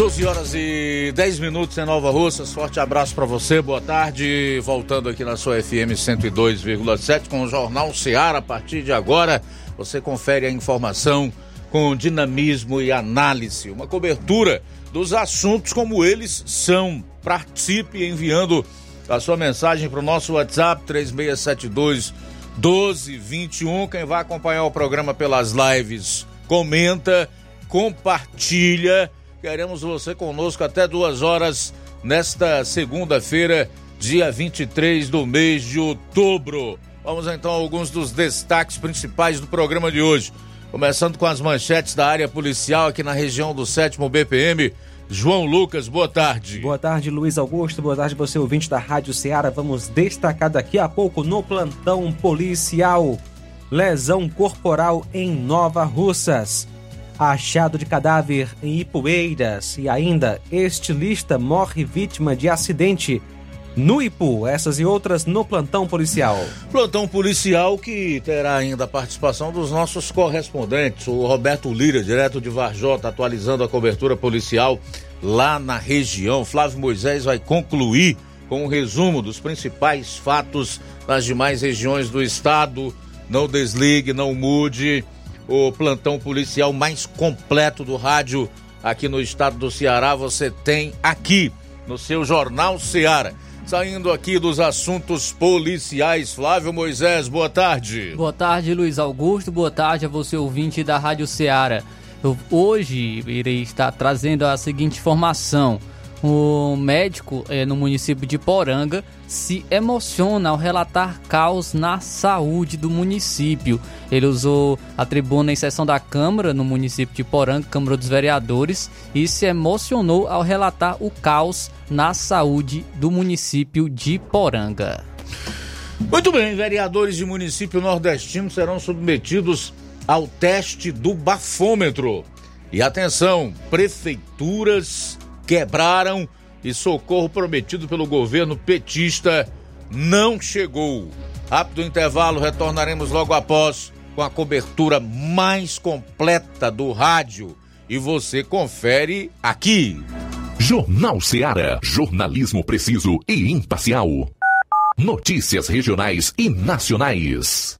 12 horas e 10 minutos em Nova Russas. Forte abraço para você, boa tarde. Voltando aqui na sua FM 102,7 com o Jornal Seara. A partir de agora, você confere a informação com dinamismo e análise. Uma cobertura dos assuntos como eles são. Participe enviando a sua mensagem para o nosso WhatsApp 3672 1221. Quem vai acompanhar o programa pelas lives, comenta, compartilha Queremos você conosco até duas horas nesta segunda-feira, dia 23 do mês de outubro. Vamos então a alguns dos destaques principais do programa de hoje. Começando com as manchetes da área policial aqui na região do 7 BPM. João Lucas, boa tarde. Boa tarde, Luiz Augusto. Boa tarde, você ouvinte da Rádio Ceará. Vamos destacar daqui a pouco no plantão policial. Lesão corporal em Nova Russas achado de cadáver em Ipueiras e ainda estilista morre vítima de acidente no Ipu. Essas e outras no plantão policial. Plantão policial que terá ainda a participação dos nossos correspondentes, o Roberto Lira, direto de Varjota, atualizando a cobertura policial lá na região. Flávio Moisés vai concluir com um resumo dos principais fatos nas demais regiões do estado. Não desligue, não mude o plantão policial mais completo do rádio aqui no estado do Ceará. Você tem aqui no seu Jornal Ceará. Saindo aqui dos assuntos policiais, Flávio Moisés, boa tarde. Boa tarde, Luiz Augusto. Boa tarde a você, ouvinte da Rádio Ceará. Hoje irei estar trazendo a seguinte informação o médico é, no município de Poranga se emociona ao relatar caos na saúde do município. Ele usou a tribuna em sessão da Câmara no município de Poranga, Câmara dos Vereadores, e se emocionou ao relatar o caos na saúde do município de Poranga. Muito bem, vereadores de município nordestino serão submetidos ao teste do bafômetro. E atenção, prefeituras quebraram e socorro prometido pelo governo petista não chegou. Rápido intervalo, retornaremos logo após com a cobertura mais completa do rádio e você confere aqui. Jornal Ceará, jornalismo preciso e imparcial. Notícias regionais e nacionais.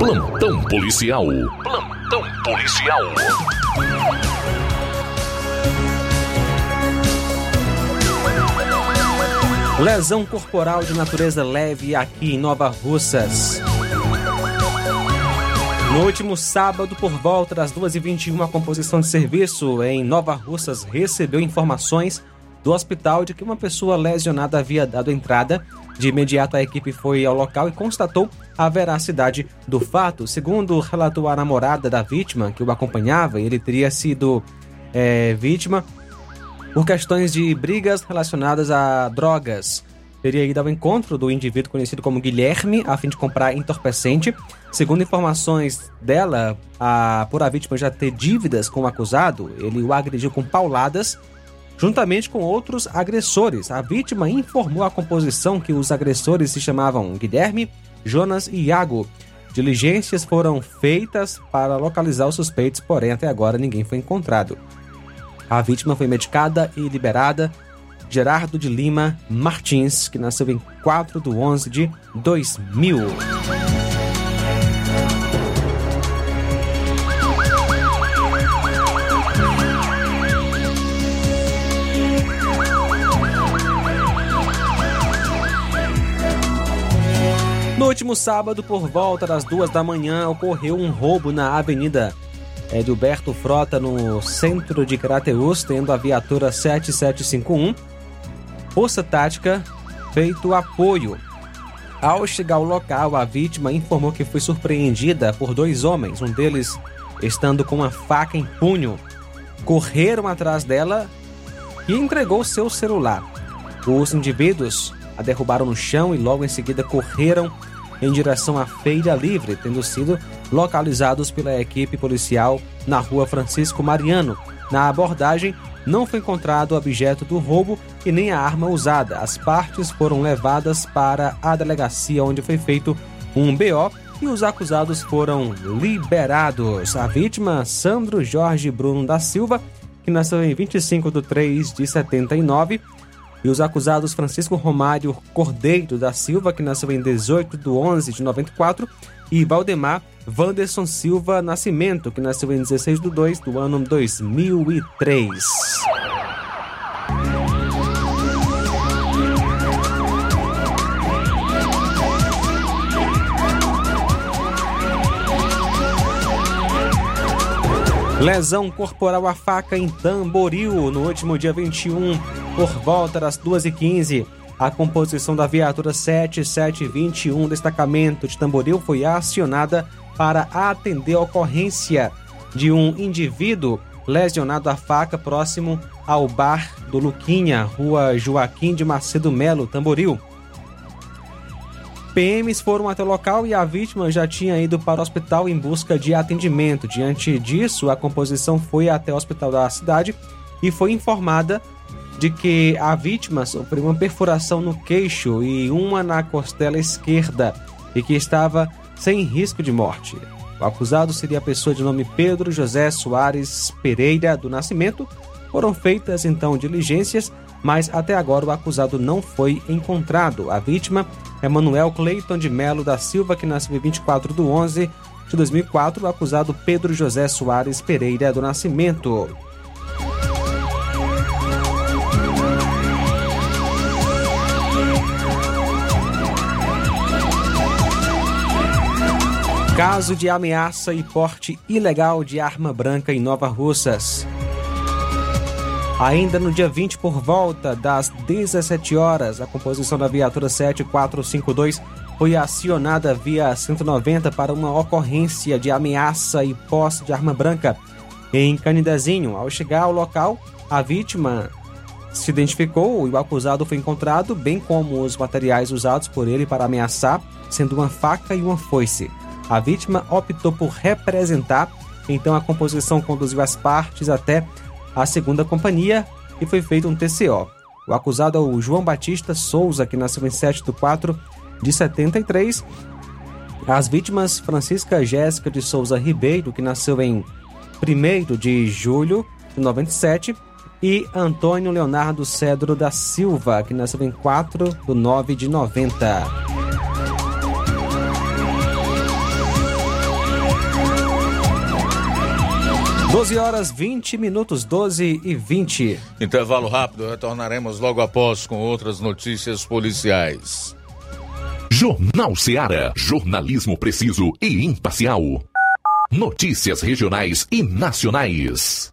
Plantão policial. Plantão policial. Lesão corporal de natureza leve aqui em Nova Russas. No último sábado, por volta das 2h21, a composição de serviço em Nova Russas recebeu informações do hospital de que uma pessoa lesionada havia dado entrada. De imediato, a equipe foi ao local e constatou a veracidade do fato. Segundo relatou a namorada da vítima, que o acompanhava, ele teria sido é, vítima por questões de brigas relacionadas a drogas. Teria ido ao encontro do indivíduo conhecido como Guilherme a fim de comprar entorpecente. Segundo informações dela, a, por a vítima já ter dívidas com o acusado, ele o agrediu com pauladas, juntamente com outros agressores. A vítima informou à composição que os agressores se chamavam Guilherme, Jonas e Iago. Diligências foram feitas para localizar os suspeitos, porém até agora ninguém foi encontrado. A vítima foi medicada e liberada. Gerardo de Lima Martins, que nasceu em 4 de 11 de 2000. No último sábado, por volta das duas da manhã, ocorreu um roubo na Avenida Edilberto Frota, no centro de Crateus, tendo a viatura 7751, Força Tática, feito apoio. Ao chegar ao local, a vítima informou que foi surpreendida por dois homens, um deles estando com uma faca em punho. Correram atrás dela e entregou seu celular. Os indivíduos a derrubaram no chão e logo em seguida correram em direção à Feira Livre, tendo sido localizados pela equipe policial na rua Francisco Mariano. Na abordagem, não foi encontrado o objeto do roubo e nem a arma usada. As partes foram levadas para a delegacia onde foi feito um BO e os acusados foram liberados. A vítima, Sandro Jorge Bruno da Silva, que nasceu em 25 de 3 de 79, e os acusados Francisco Romário Cordeiro da Silva, que nasceu em 18 de 11 de 94, e Valdemar Wanderson Silva Nascimento, que nasceu em 16 de 2 do ano 2003. Lesão corporal à faca em Tamboril no último dia 21, por volta das 2h15. A composição da viatura 7721, destacamento de Tamboril, foi acionada para atender a ocorrência de um indivíduo lesionado à faca próximo ao bar do Luquinha, rua Joaquim de Macedo Melo, Tamboril. PMs foram até o local e a vítima já tinha ido para o hospital em busca de atendimento. Diante disso, a composição foi até o hospital da cidade e foi informada de que a vítima sofreu uma perfuração no queixo e uma na costela esquerda e que estava sem risco de morte. O acusado seria a pessoa de nome Pedro José Soares Pereira do Nascimento. Foram feitas então diligências, mas até agora o acusado não foi encontrado. A vítima é Manuel Cleiton de Melo da Silva, que nasceu em 24 de 11 de 2004, o acusado Pedro José Soares Pereira do Nascimento. Caso de ameaça e porte ilegal de arma branca em Nova Russas. Ainda no dia 20, por volta das 17 horas, a composição da viatura 7452 foi acionada via 190 para uma ocorrência de ameaça e posse de arma branca em Canidezinho. Ao chegar ao local, a vítima se identificou e o acusado foi encontrado, bem como os materiais usados por ele para ameaçar, sendo uma faca e uma foice. A vítima optou por representar Então a composição conduziu as partes até a segunda companhia e foi feito um TCO. O acusado é o João Batista Souza, que nasceu em 7 de 4 de 73. As vítimas, Francisca Jéssica de Souza Ribeiro, que nasceu em 1 de julho de 97, e Antônio Leonardo Cedro da Silva, que nasceu em 4 de 9 de 90. Doze horas 20 minutos, 12 e 20. Intervalo rápido, retornaremos logo após com outras notícias policiais. Jornal Seara. Jornalismo preciso e imparcial. Notícias regionais e nacionais.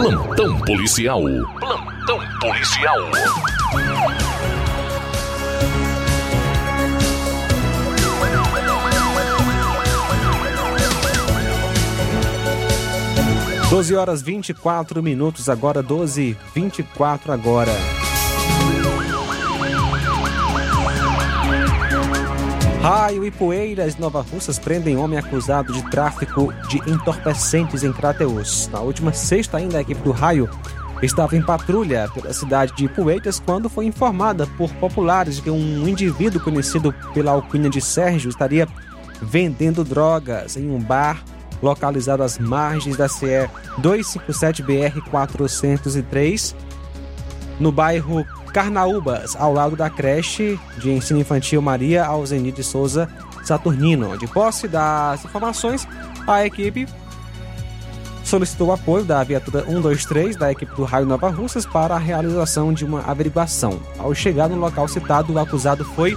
Plantão policial. Plantão policial. Doze horas 24 minutos agora, 12 24 agora. Raio e Poeiras, Nova Russas prendem homem acusado de tráfico de entorpecentes em Crateus. Na última sexta, ainda, a equipe do Raio estava em patrulha pela cidade de Poeiras quando foi informada por populares de que um indivíduo conhecido pela alcunha de Sérgio estaria vendendo drogas em um bar localizado às margens da CE 257 BR 403 no bairro Carnaúbas, ao lado da creche de ensino infantil Maria Alzenir de Souza Saturnino. De posse das informações, a equipe solicitou o apoio da viatura 123 da equipe do Raio Nova Russas para a realização de uma averiguação. Ao chegar no local citado, o acusado foi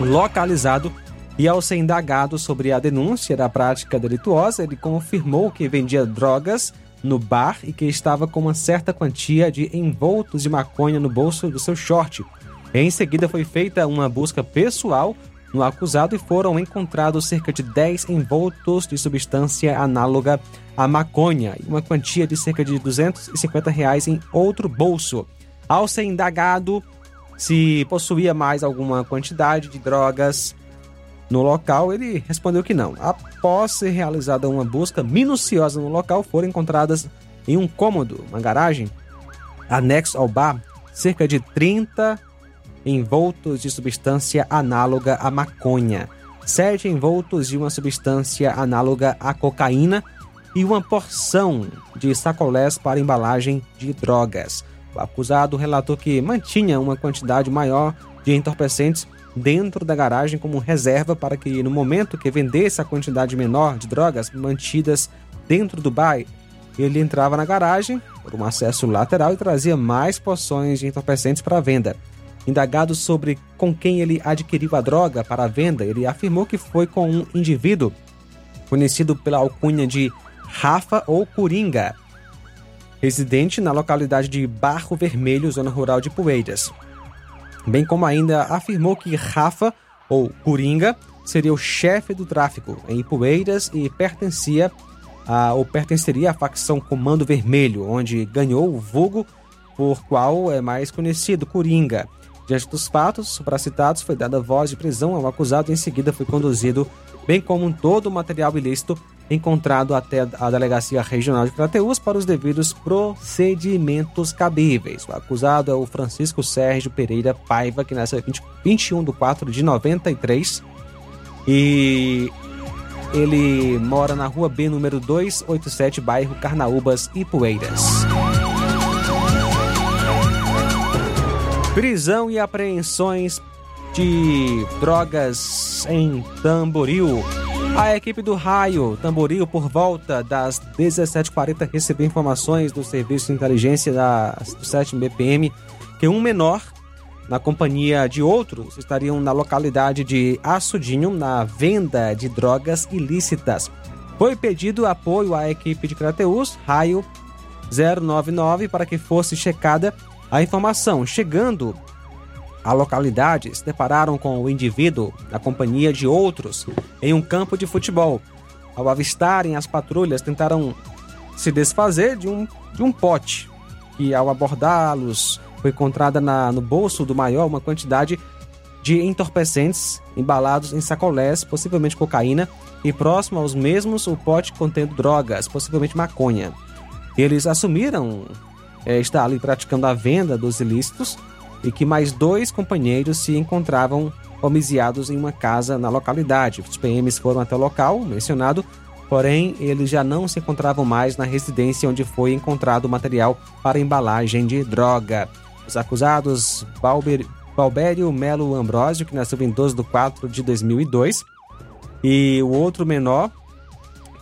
localizado e ao ser indagado sobre a denúncia da prática delituosa, ele confirmou que vendia drogas no bar e que estava com uma certa quantia de envoltos de maconha no bolso do seu short. Em seguida, foi feita uma busca pessoal no acusado e foram encontrados cerca de 10 envoltos de substância análoga à maconha e uma quantia de cerca de 250 reais em outro bolso. Ao ser indagado se possuía mais alguma quantidade de drogas no local, ele respondeu que não. Após ser realizada uma busca minuciosa no local, foram encontradas em um cômodo, uma garagem, anexo ao bar, cerca de 30 envoltos de substância análoga à maconha, 7 envoltos de uma substância análoga à cocaína e uma porção de sacolés para embalagem de drogas. O acusado relatou que mantinha uma quantidade maior de entorpecentes dentro da garagem como reserva para que, no momento que vendesse a quantidade menor de drogas mantidas dentro do bar, ele entrava na garagem por um acesso lateral e trazia mais poções de entorpecentes para venda. Indagado sobre com quem ele adquiriu a droga para a venda, ele afirmou que foi com um indivíduo conhecido pela alcunha de Rafa ou Coringa, residente na localidade de Barro Vermelho, zona rural de Poeiras bem como ainda afirmou que Rafa, ou Coringa, seria o chefe do tráfico em Ipueiras e pertencia a, ou pertenceria à facção Comando Vermelho, onde ganhou o vulgo por qual é mais conhecido, Coringa. Diante dos fatos supracitados, foi dada voz de prisão ao acusado e em seguida foi conduzido, bem como todo o material ilícito encontrado até a Delegacia Regional de Crateús para os devidos procedimentos cabíveis. O acusado é o Francisco Sérgio Pereira Paiva, que nasceu 20, 21 de 4 de 93 e ele mora na rua B, número 287, bairro Carnaúbas, Ipueiras. Prisão e apreensões de drogas em Tamboril. A equipe do Raio Tamboril, por volta das 17h40, recebeu informações do Serviço de Inteligência da, do 7 BPM que um menor, na companhia de outros, estariam na localidade de Açudinho, na venda de drogas ilícitas. Foi pedido apoio à equipe de Crateus, Raio 099, para que fosse checada a informação. Chegando a localidade se depararam com o indivíduo na companhia de outros em um campo de futebol. Ao avistarem as patrulhas, tentaram se desfazer de um, de um pote, e ao abordá-los foi encontrada na, no bolso do maior uma quantidade de entorpecentes embalados em sacolés, possivelmente cocaína, e próximo aos mesmos o pote contendo drogas, possivelmente maconha. Eles assumiram é, estar ali praticando a venda dos ilícitos e que mais dois companheiros se encontravam homiciados em uma casa na localidade. Os PMs foram até o local mencionado, porém eles já não se encontravam mais na residência onde foi encontrado o material para embalagem de droga. Os acusados Balber, Balbério Melo Ambrósio, que nasceu em 12 de 4 de 2002, e o outro menor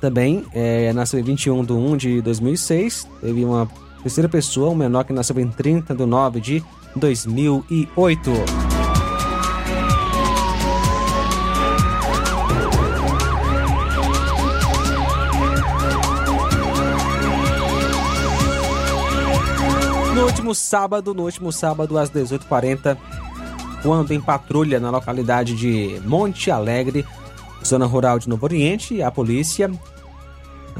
também é, nasceu em 21 de 1 de 2006. Teve uma terceira pessoa, um menor que nasceu em 30 de 9 de 2008. No último sábado, no último sábado às 18h40, quando em patrulha na localidade de Monte Alegre, zona rural de Novo Oriente, a polícia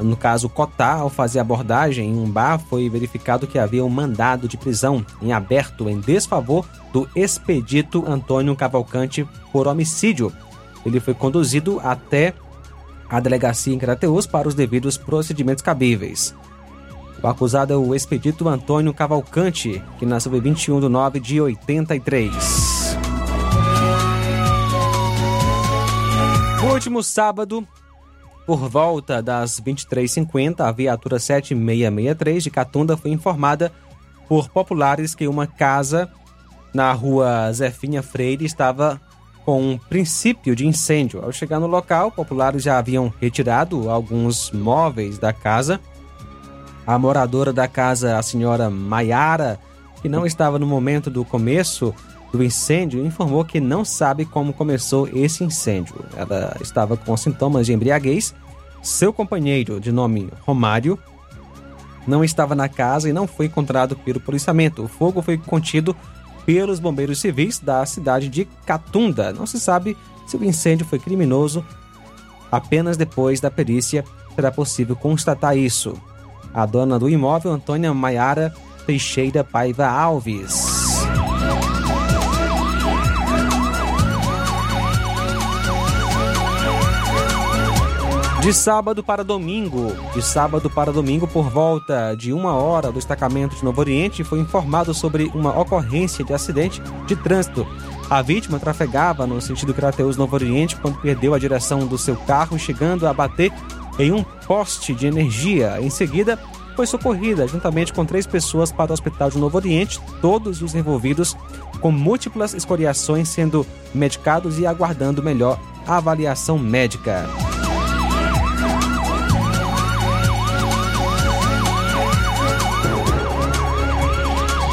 no caso Cotá, ao fazer abordagem em um bar, foi verificado que havia um mandado de prisão em aberto em desfavor do expedito Antônio Cavalcante por homicídio. ele foi conduzido até a delegacia em Crateus para os devidos procedimentos cabíveis. O acusado é o expedito Antônio Cavalcante, que nasceu em 21 de 9 de 83. No último sábado, por volta das 23h50, a viatura 7663 de Catunda foi informada por populares que uma casa na rua Zefinha Freire estava com um princípio de incêndio. Ao chegar no local, populares já haviam retirado alguns móveis da casa. A moradora da casa, a senhora Maiara, que não estava no momento do começo do incêndio, informou que não sabe como começou esse incêndio. Ela estava com sintomas de embriaguez. Seu companheiro, de nome Romário, não estava na casa e não foi encontrado pelo policiamento. O fogo foi contido pelos bombeiros civis da cidade de Catunda. Não se sabe se o incêndio foi criminoso. Apenas depois da perícia será possível constatar isso. A dona do imóvel, Antônia Maiara Teixeira Paiva Alves. De sábado para domingo, de sábado para domingo, por volta de uma hora, o destacamento de Novo Oriente foi informado sobre uma ocorrência de acidente de trânsito. A vítima trafegava no sentido Crateus Novo Oriente quando perdeu a direção do seu carro, chegando a bater em um poste de energia. Em seguida, foi socorrida juntamente com três pessoas para o Hospital de Novo Oriente, todos os envolvidos com múltiplas escoriações sendo medicados e aguardando melhor avaliação médica.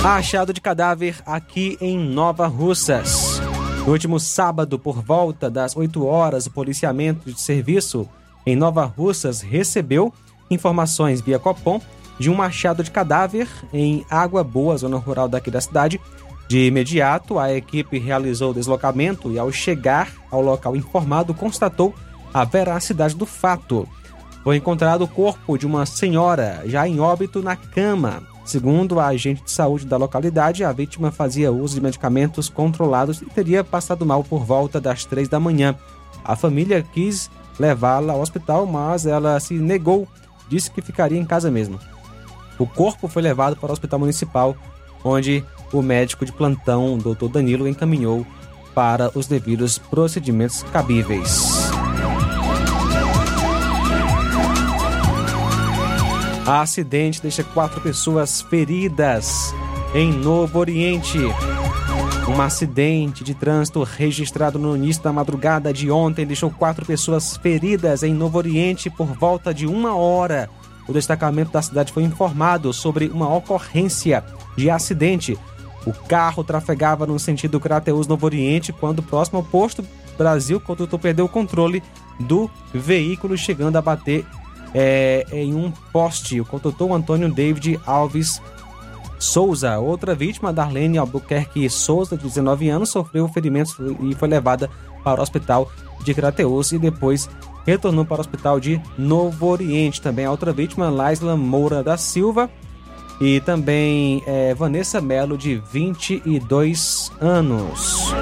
Achado de cadáver aqui em Nova Russas. No último sábado, por volta das 8 horas, o policiamento de serviço em Nova Russas recebeu informações via Copom de um achado de cadáver em Água Boa, zona rural daqui da cidade. De imediato, a equipe realizou o deslocamento e, ao chegar ao local informado, constatou a veracidade do fato. Foi encontrado o corpo de uma senhora já em óbito na cama. Segundo a agente de saúde da localidade, a vítima fazia uso de medicamentos controlados e teria passado mal por volta das três da manhã. A família quis levá-la ao hospital, mas ela se negou, disse que ficaria em casa mesmo. O corpo foi levado para o hospital municipal, onde o médico de plantão, Dr. Danilo, encaminhou para os devidos procedimentos cabíveis. A acidente deixa quatro pessoas feridas em Novo Oriente. Um acidente de trânsito registrado no início da madrugada de ontem deixou quatro pessoas feridas em Novo Oriente por volta de uma hora. O destacamento da cidade foi informado sobre uma ocorrência de acidente. O carro trafegava no sentido Crateus Novo Oriente quando, próximo ao posto Brasil, o condutor perdeu o controle do veículo, chegando a bater é, em um poste. O condutor Antônio David Alves Souza. Outra vítima, Darlene Albuquerque Souza, de 19 anos, sofreu ferimentos e foi levada para o hospital de Crateus e depois retornou para o hospital de Novo Oriente. Também a outra vítima, Laisla Moura da Silva. E também é, Vanessa Melo, de 22 anos.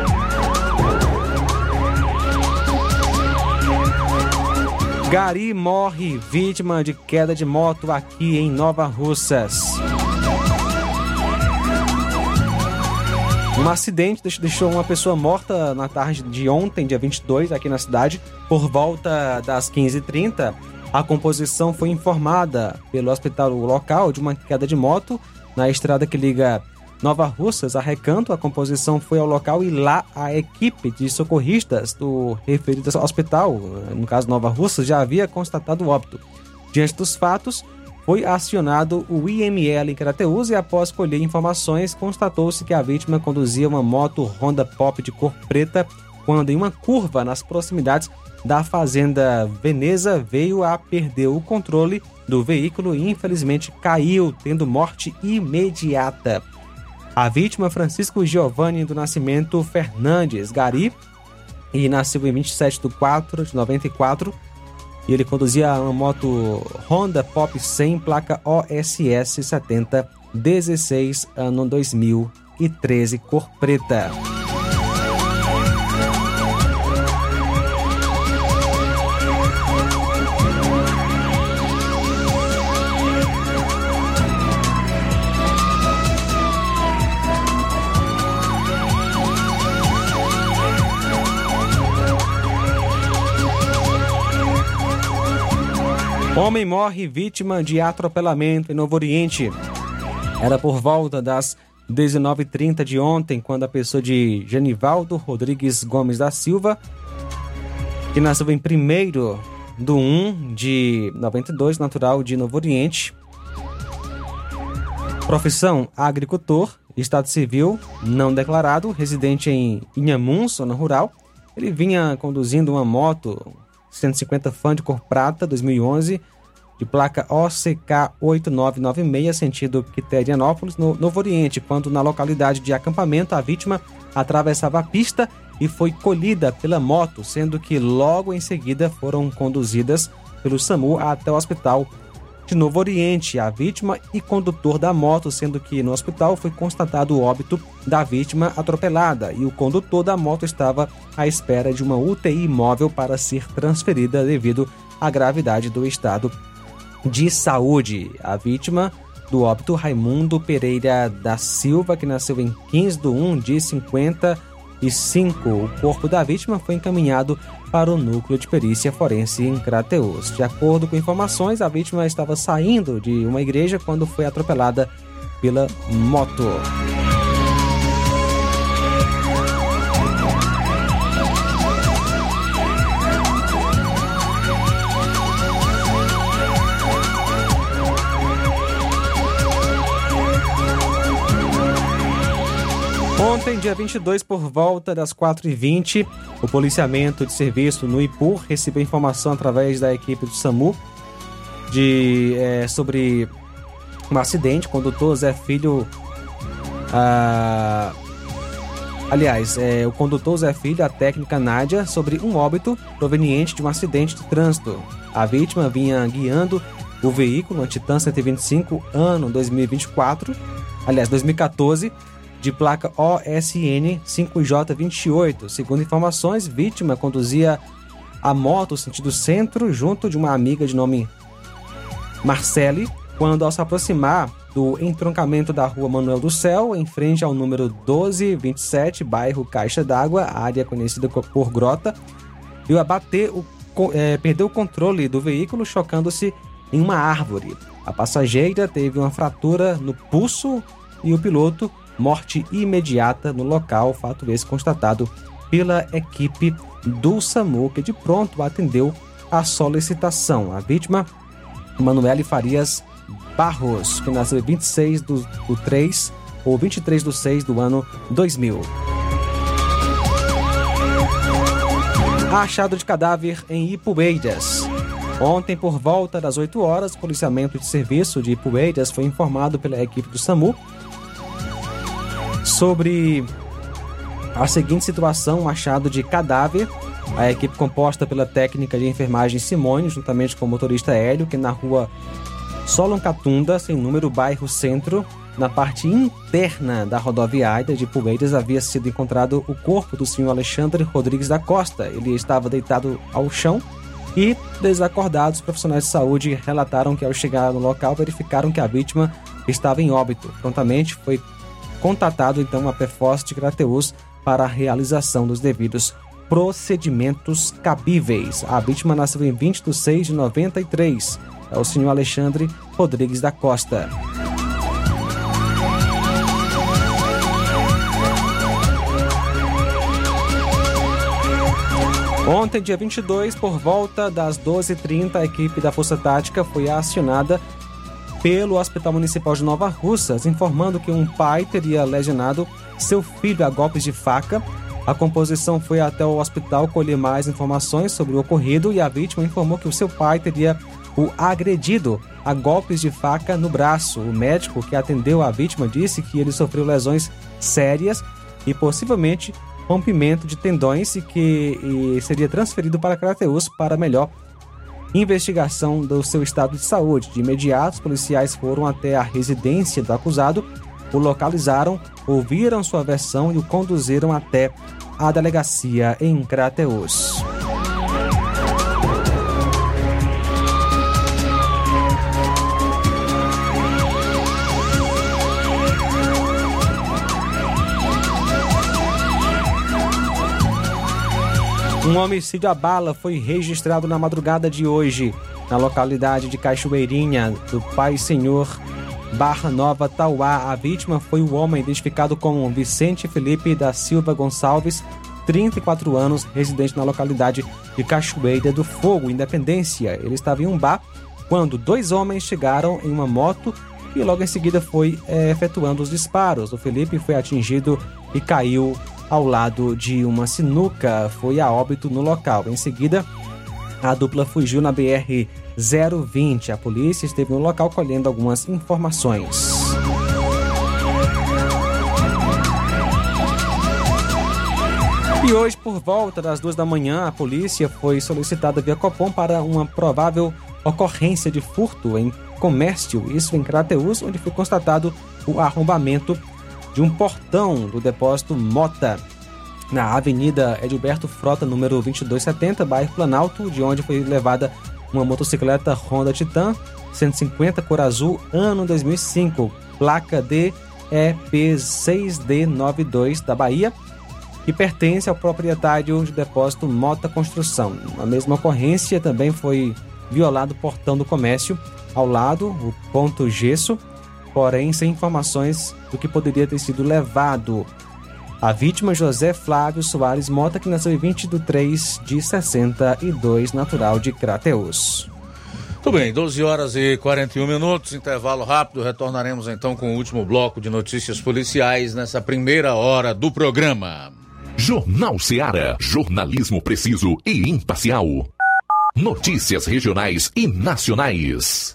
Gari morre vítima de queda de moto aqui em Nova Russas. Um acidente deixou uma pessoa morta na tarde de ontem, dia 22, aqui na cidade. Por volta das 15h30, a composição foi informada pelo hospital local de uma queda de moto na estrada que liga Nova Russas a Recanto. A composição foi ao local e lá a equipe de socorristas do referido hospital, no caso Nova Russas, já havia constatado o óbito. Diante dos fatos, foi acionado o IML em Crateus e após colher informações, constatou-se que a vítima conduzia uma moto Honda Pop de cor preta quando em uma curva nas proximidades da fazenda Veneza veio a perder o controle do veículo e infelizmente caiu, tendo morte imediata. A vítima Francisco Giovanni do Nascimento Fernandes Gari e nasceu em 27 de 4 de 94 e ele conduzia uma moto Honda Pop 100, placa OSS 70, 16, ano 2013, cor preta. Homem morre vítima de atropelamento em Novo Oriente. Era por volta das 19h30 de ontem, quando a pessoa de Genivaldo Rodrigues Gomes da Silva, que nasceu em 1 do 1 de 92, natural de Novo Oriente. Profissão: agricultor, estado civil não declarado, residente em Inhamun, zona rural. Ele vinha conduzindo uma moto 150 Fã de cor prata 2011, de placa OCK 8996, sentido Quiterianópolis, no Novo Oriente, quando na localidade de acampamento a vítima atravessava a pista e foi colhida pela moto, sendo que logo em seguida foram conduzidas pelo SAMU até o hospital de Novo Oriente, a vítima e condutor da moto, sendo que no hospital foi constatado o óbito da vítima atropelada e o condutor da moto estava à espera de uma UTI móvel para ser transferida devido à gravidade do estado de saúde. A vítima do óbito, Raimundo Pereira da Silva, que nasceu em 15 de 1 de 55. O corpo da vítima foi encaminhado para o núcleo de perícia forense em Crateus. De acordo com informações, a vítima estava saindo de uma igreja quando foi atropelada pela moto. Ontem, dia 22, por volta das 4h20, o policiamento de serviço no IPUR recebeu informação através da equipe do SAMU de, é, sobre um acidente. O condutor Zé Filho. Ah, aliás, é, o condutor Zé Filho, a técnica Nádia, sobre um óbito proveniente de um acidente de trânsito. A vítima vinha guiando o veículo, uma Titan 125, ano 2024, aliás, 2014 de placa OSN 5J28. Segundo informações, vítima conduzia a moto sentido centro junto de uma amiga de nome Marcele, quando ao se aproximar do entroncamento da rua Manuel do Céu, em frente ao número 1227, bairro Caixa d'Água, área conhecida por Grota, viu abater o, é, perdeu o controle do veículo, chocando-se em uma árvore. A passageira teve uma fratura no pulso e o piloto morte imediata no local, fato esse constatado pela equipe do SAMU, que de pronto atendeu a solicitação. A vítima, Manuele Farias Barros, que nasceu em 26 do, do 3 ou 23 do 6 do ano 2000. Achado de cadáver em Ipueiras. Ontem, por volta das 8 horas, o policiamento de serviço de Ipueiras foi informado pela equipe do SAMU sobre a seguinte situação: um achado de cadáver. A equipe composta pela técnica de enfermagem Simone, juntamente com o motorista Hélio, que na rua Solon Catunda, sem número, bairro Centro, na parte interna da rodoviária de Poeiras, havia sido encontrado o corpo do senhor Alexandre Rodrigues da Costa. Ele estava deitado ao chão e, desacordados, profissionais de saúde relataram que, ao chegar no local, verificaram que a vítima estava em óbito. Prontamente foi contatado então a Perforce de Crateus para a realização dos devidos procedimentos cabíveis. A vítima nasceu em 20 de 6 de 93. É o senhor Alexandre Rodrigues da Costa. Ontem, dia 22, por volta das 12h30, a equipe da Força Tática foi acionada pelo Hospital Municipal de Nova Russas, informando que um pai teria lesionado seu filho a golpes de faca. A composição foi até o hospital colher mais informações sobre o ocorrido e a vítima informou que o seu pai teria o agredido a golpes de faca no braço. O médico que atendeu a vítima disse que ele sofreu lesões sérias e possivelmente rompimento de tendões e que e seria transferido para Crateus para melhor investigação do seu estado de saúde. De imediato, os policiais foram até a residência do acusado, o localizaram, ouviram sua versão e o conduziram até a delegacia em Crateus. Um homicídio à bala foi registrado na madrugada de hoje na localidade de Cachoeirinha, do Pai Senhor Barra Nova, Tauá. A vítima foi o homem identificado como Vicente Felipe da Silva Gonçalves, 34 anos, residente na localidade de Cachoeira do Fogo, Independência. Ele estava em um bar quando dois homens chegaram em uma moto e logo em seguida foi é, efetuando os disparos. O Felipe foi atingido e caiu ao lado de uma sinuca, foi a óbito no local. Em seguida, a dupla fugiu na BR 020. A polícia esteve no local colhendo algumas informações. E hoje, por volta das duas da manhã, a polícia foi solicitada via Copom para uma provável ocorrência de furto em comércio, isso em Crateus, onde foi constatado o arrombamento de um portão do depósito Mota, na Avenida Edilberto Frota, número 2270, bairro Planalto, de onde foi levada uma motocicleta Honda Titan 150 cor azul, ano 2005, placa DEP6D92 da Bahia, que pertence ao proprietário de depósito Mota Construção. Na mesma ocorrência também foi violado o portão do comércio ao lado, o ponto gesso, porém sem informações do que poderia ter sido levado. A vítima José Flávio Soares Mota, que nasceu em 20 de 3 de 62, natural de Crateus. Tudo bem, 12 horas e 41 minutos, intervalo rápido. Retornaremos então com o último bloco de notícias policiais nessa primeira hora do programa. Jornal Seara. Jornalismo preciso e imparcial. Notícias regionais e nacionais.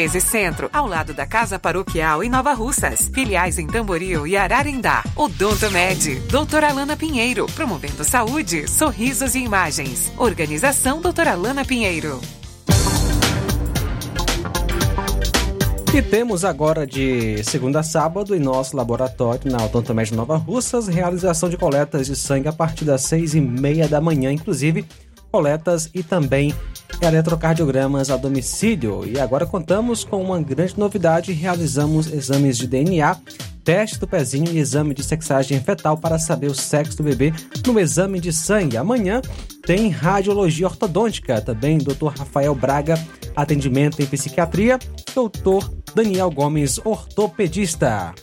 1213 Centro, ao lado da Casa Paroquial em Nova Russas. Filiais em Tamboril e Ararindá. Odonto Med, doutora Alana Pinheiro, promovendo saúde, sorrisos e imagens. Organização doutora Alana Pinheiro. E temos agora de segunda a sábado em nosso laboratório na Odontomed Nova Russas, realização de coletas de sangue a partir das seis e meia da manhã, inclusive coletas e também eletrocardiogramas a domicílio. E agora contamos com uma grande novidade: realizamos exames de DNA, teste do pezinho e exame de sexagem fetal para saber o sexo do bebê no exame de sangue. Amanhã tem radiologia ortodôntica, também Dr. Rafael Braga, atendimento em psiquiatria, Dr. Daniel Gomes, ortopedista.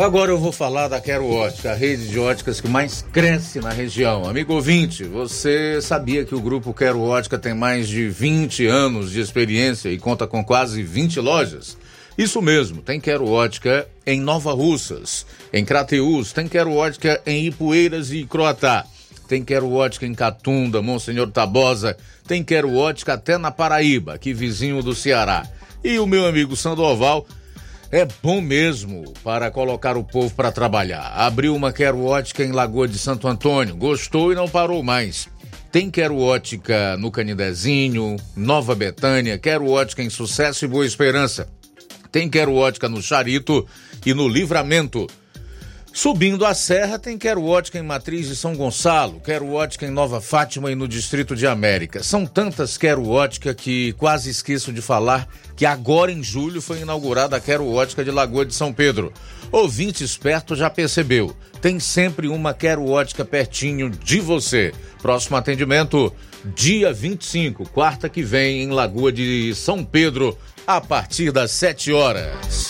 Agora eu vou falar da Quero Ótica, a rede de óticas que mais cresce na região. Amigo ouvinte, você sabia que o grupo Quero Ótica tem mais de 20 anos de experiência e conta com quase 20 lojas? Isso mesmo, tem Quero Ótica em Nova Russas, em Crateús, tem Quero Ótica em Ipueiras e Croatá, tem Quero Ótica em Catunda, Monsenhor Tabosa, tem Quero Ótica até na Paraíba, aqui vizinho do Ceará. E o meu amigo Sandoval é bom mesmo para colocar o povo para trabalhar. Abriu uma Quero Ótica em Lagoa de Santo Antônio, gostou e não parou mais. Tem Quero Ótica no Canidezinho, Nova Betânia, Quero Ótica em Sucesso e Boa Esperança. Tem Quero Ótica no Charito e no Livramento. Subindo a serra tem Quero Ótica em Matriz de São Gonçalo, Quero Ótica em Nova Fátima e no Distrito de América. São tantas Quero que quase esqueço de falar que agora em julho foi inaugurada a Quero Ótica de Lagoa de São Pedro. Ouvinte esperto já percebeu, tem sempre uma Quero Ótica pertinho de você. Próximo atendimento, dia 25, quarta que vem, em Lagoa de São Pedro, a partir das 7 horas.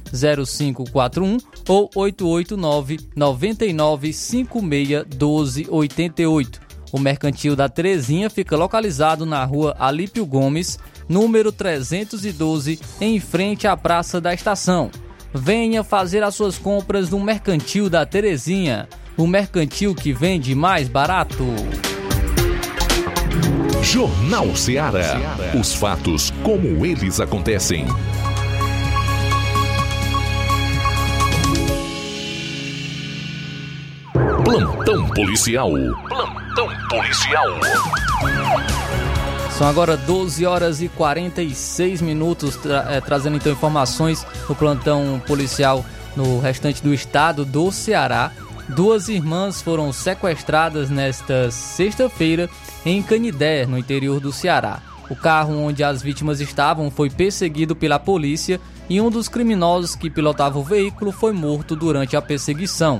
8836720541 ou 889 9956 1288. O Mercantil da Terezinha fica localizado na rua Alípio Gomes, número 312, em frente à Praça da Estação. Venha fazer as suas compras no Mercantil da Terezinha, o mercantil que vende mais barato. Jornal Ceará. Os fatos como eles acontecem. Plantão policial. Plantão policial. São agora 12 horas e 46 minutos, tra é, trazendo então informações do plantão policial no restante do estado do Ceará. Duas irmãs foram sequestradas nesta sexta-feira em Canidé, no interior do Ceará. O carro onde as vítimas estavam foi perseguido pela polícia e um dos criminosos que pilotava o veículo foi morto durante a perseguição.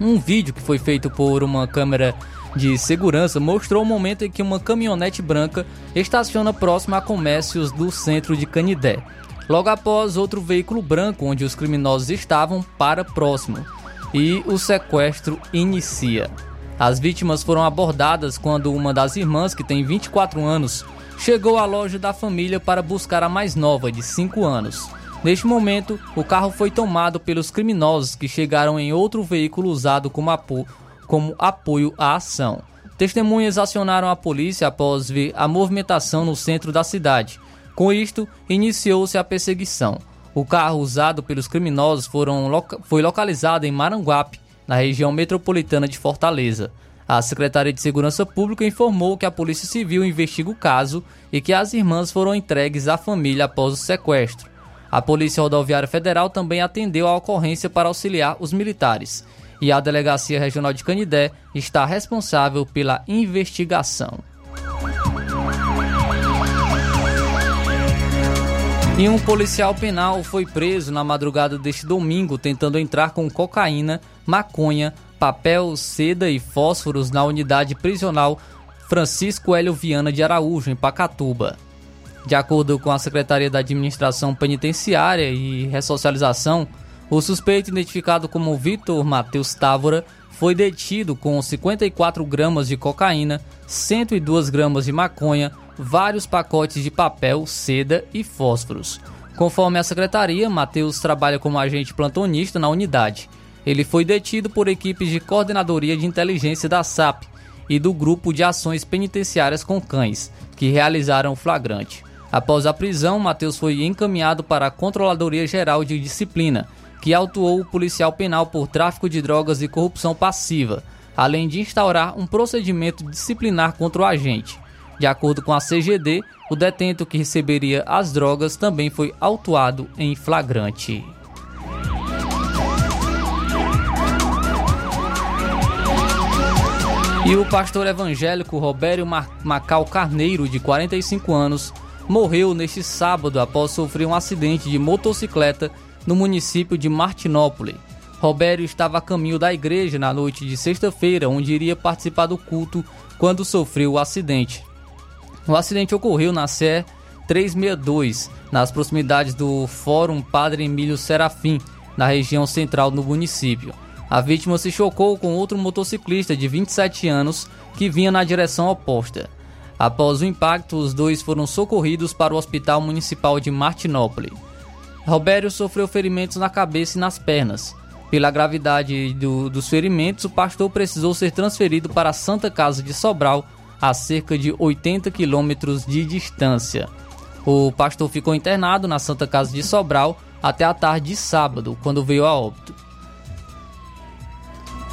Um vídeo que foi feito por uma câmera de segurança mostrou o momento em que uma caminhonete branca estaciona próximo a comércios do centro de Canidé. Logo após, outro veículo branco onde os criminosos estavam para próximo e o sequestro inicia. As vítimas foram abordadas quando uma das irmãs, que tem 24 anos, chegou à loja da família para buscar a mais nova, de 5 anos. Neste momento, o carro foi tomado pelos criminosos que chegaram em outro veículo usado como, apo como apoio à ação. Testemunhas acionaram a polícia após ver a movimentação no centro da cidade. Com isto, iniciou-se a perseguição. O carro usado pelos criminosos loca foi localizado em Maranguape, na região metropolitana de Fortaleza. A Secretaria de Segurança Pública informou que a Polícia Civil investiga o caso e que as irmãs foram entregues à família após o sequestro. A Polícia Rodoviária Federal também atendeu a ocorrência para auxiliar os militares. E a Delegacia Regional de Canidé está responsável pela investigação. E um policial penal foi preso na madrugada deste domingo tentando entrar com cocaína, maconha, papel, seda e fósforos na unidade prisional Francisco Hélio Viana de Araújo, em Pacatuba. De acordo com a Secretaria da Administração Penitenciária e Ressocialização, o suspeito, identificado como Vitor Matheus Távora, foi detido com 54 gramas de cocaína, 102 gramas de maconha, vários pacotes de papel, seda e fósforos. Conforme a secretaria, Matheus trabalha como agente plantonista na unidade. Ele foi detido por equipes de coordenadoria de inteligência da SAP e do Grupo de Ações Penitenciárias com Cães, que realizaram o flagrante. Após a prisão, Matheus foi encaminhado para a Controladoria Geral de Disciplina, que autuou o policial penal por tráfico de drogas e corrupção passiva, além de instaurar um procedimento disciplinar contra o agente. De acordo com a CGD, o detento que receberia as drogas também foi autuado em flagrante. E o pastor evangélico Robério Macal Carneiro, de 45 anos, morreu neste sábado após sofrer um acidente de motocicleta no município de Martinópole. Robério estava a caminho da igreja na noite de sexta-feira, onde iria participar do culto quando sofreu o acidente. O acidente ocorreu na Sé 362, nas proximidades do Fórum Padre Emílio Serafim, na região central do município. A vítima se chocou com outro motociclista de 27 anos que vinha na direção oposta. Após o impacto, os dois foram socorridos para o Hospital Municipal de Martinópole. Robério sofreu ferimentos na cabeça e nas pernas. Pela gravidade do, dos ferimentos, o pastor precisou ser transferido para a Santa Casa de Sobral, a cerca de 80 quilômetros de distância. O pastor ficou internado na Santa Casa de Sobral até a tarde de sábado, quando veio a óbito.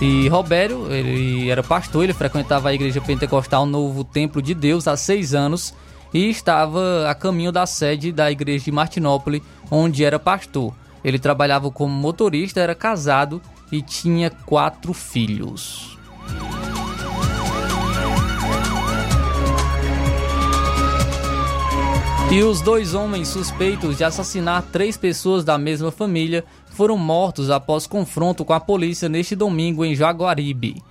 E Robério, ele era pastor, ele frequentava a igreja pentecostal Novo Templo de Deus há seis anos e estava a caminho da sede da igreja de Martinópolis, onde era pastor. Ele trabalhava como motorista, era casado e tinha quatro filhos. E os dois homens suspeitos de assassinar três pessoas da mesma família foram mortos após confronto com a polícia neste domingo em Jaguaribe.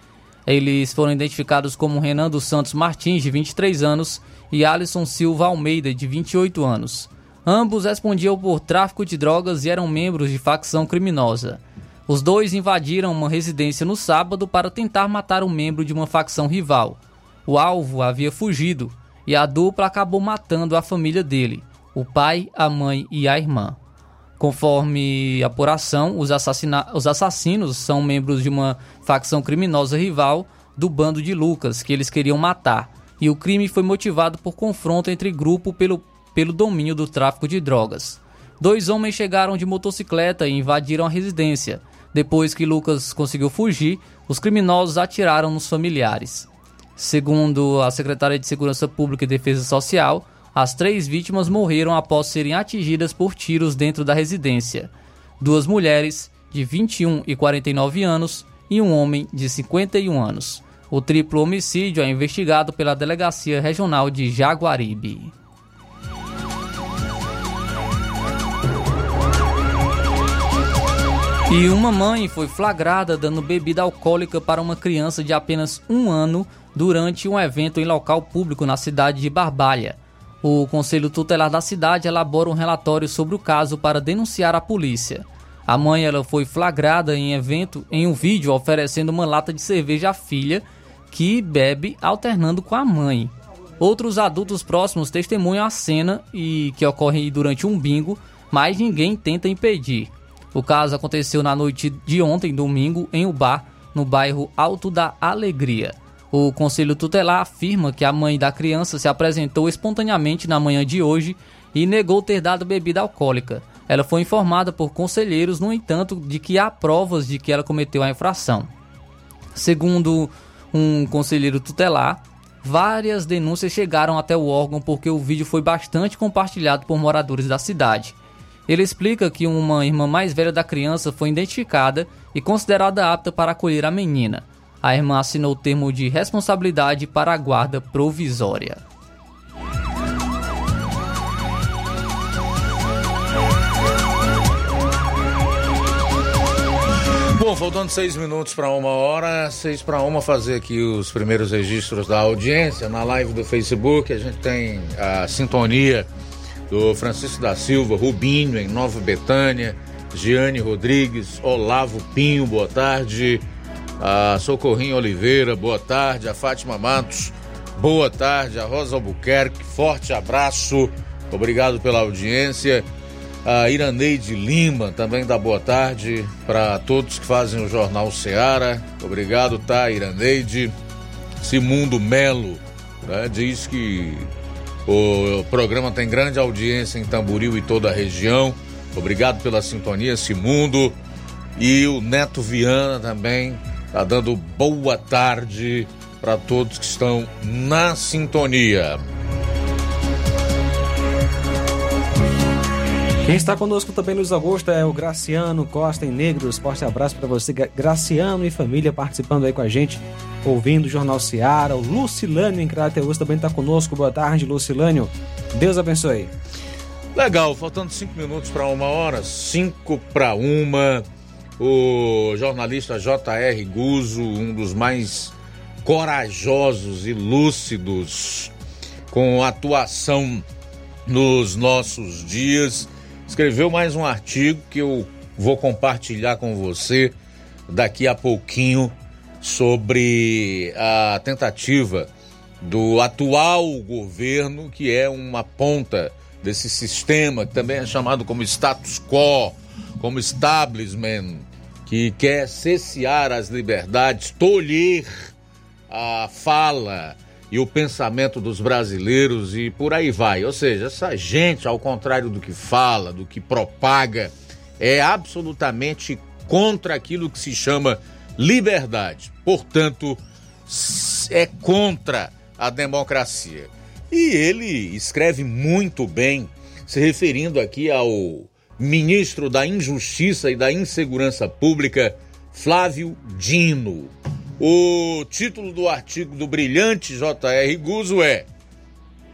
Eles foram identificados como Renan dos Santos Martins, de 23 anos, e Alisson Silva Almeida, de 28 anos. Ambos respondiam por tráfico de drogas e eram membros de facção criminosa. Os dois invadiram uma residência no sábado para tentar matar um membro de uma facção rival. O alvo havia fugido e a dupla acabou matando a família dele, o pai, a mãe e a irmã. Conforme apuração, os, os assassinos são membros de uma facção criminosa rival do bando de Lucas, que eles queriam matar, e o crime foi motivado por confronto entre grupo pelo, pelo domínio do tráfico de drogas. Dois homens chegaram de motocicleta e invadiram a residência. Depois que Lucas conseguiu fugir, os criminosos atiraram nos familiares. Segundo a Secretaria de Segurança Pública e Defesa Social, as três vítimas morreram após serem atingidas por tiros dentro da residência. Duas mulheres, de 21 e 49 anos, e um homem de 51 anos. O triplo homicídio é investigado pela Delegacia Regional de Jaguaribe. E uma mãe foi flagrada dando bebida alcoólica para uma criança de apenas um ano durante um evento em local público na cidade de Barbalha. O Conselho Tutelar da cidade elabora um relatório sobre o caso para denunciar a polícia. A mãe ela foi flagrada em evento em um vídeo oferecendo uma lata de cerveja à filha, que bebe alternando com a mãe. Outros adultos próximos testemunham a cena e que ocorre durante um bingo, mas ninguém tenta impedir. O caso aconteceu na noite de ontem, domingo, em um bar no bairro Alto da Alegria. O Conselho Tutelar afirma que a mãe da criança se apresentou espontaneamente na manhã de hoje e negou ter dado bebida alcoólica. Ela foi informada por conselheiros, no entanto, de que há provas de que ela cometeu a infração. Segundo um conselheiro tutelar, várias denúncias chegaram até o órgão porque o vídeo foi bastante compartilhado por moradores da cidade. Ele explica que uma irmã mais velha da criança foi identificada e considerada apta para acolher a menina. A irmã assinou o termo de responsabilidade para a guarda provisória. Bom, faltando seis minutos para uma hora, seis para uma, fazer aqui os primeiros registros da audiência na live do Facebook. A gente tem a sintonia do Francisco da Silva, Rubinho, em Nova Betânia, Giane Rodrigues, Olavo Pinho, boa tarde. A Socorrinho Oliveira, boa tarde. A Fátima Matos, boa tarde. A Rosa Albuquerque, forte abraço. Obrigado pela audiência. A Iraneide Lima também dá boa tarde para todos que fazem o Jornal Seara. Obrigado, tá, Iraneide. Simundo Melo né, diz que o programa tem grande audiência em Tamboril e toda a região. Obrigado pela sintonia, Simundo. E o Neto Viana também está dando boa tarde para todos que estão na sintonia. Quem está conosco também, Luiz Augusto, é o Graciano Costa em Negros. Forte abraço para você, Graciano e família, participando aí com a gente, ouvindo o Jornal Seara. O Lucilânio em Crateus também está conosco. Boa tarde, Lucilânio. Deus abençoe. Legal, faltando cinco minutos para uma hora, cinco para uma. O jornalista J.R. Guzo, um dos mais corajosos e lúcidos com atuação nos nossos dias escreveu mais um artigo que eu vou compartilhar com você daqui a pouquinho sobre a tentativa do atual governo, que é uma ponta desse sistema que também é chamado como status quo, como establishment, que quer cessear as liberdades, tolher a fala e o pensamento dos brasileiros e por aí vai. Ou seja, essa gente, ao contrário do que fala, do que propaga, é absolutamente contra aquilo que se chama liberdade. Portanto, é contra a democracia. E ele escreve muito bem, se referindo aqui ao ministro da Injustiça e da Insegurança Pública, Flávio Dino. O título do artigo do brilhante J.R. Guzzo é: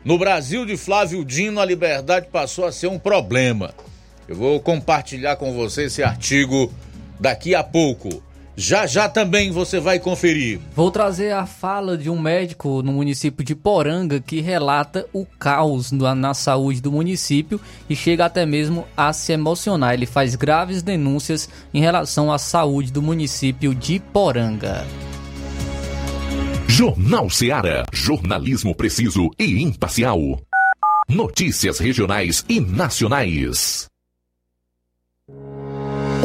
No Brasil de Flávio Dino, a liberdade passou a ser um problema. Eu vou compartilhar com você esse artigo daqui a pouco. Já já também você vai conferir. Vou trazer a fala de um médico no município de Poranga que relata o caos na, na, saúde do município e chega até mesmo a se emocionar. Ele faz graves denúncias em relação à saúde do município de Poranga. Jornal Ceará, jornalismo preciso e imparcial. Notícias regionais e nacionais.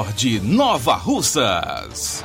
Nord Nova Russas.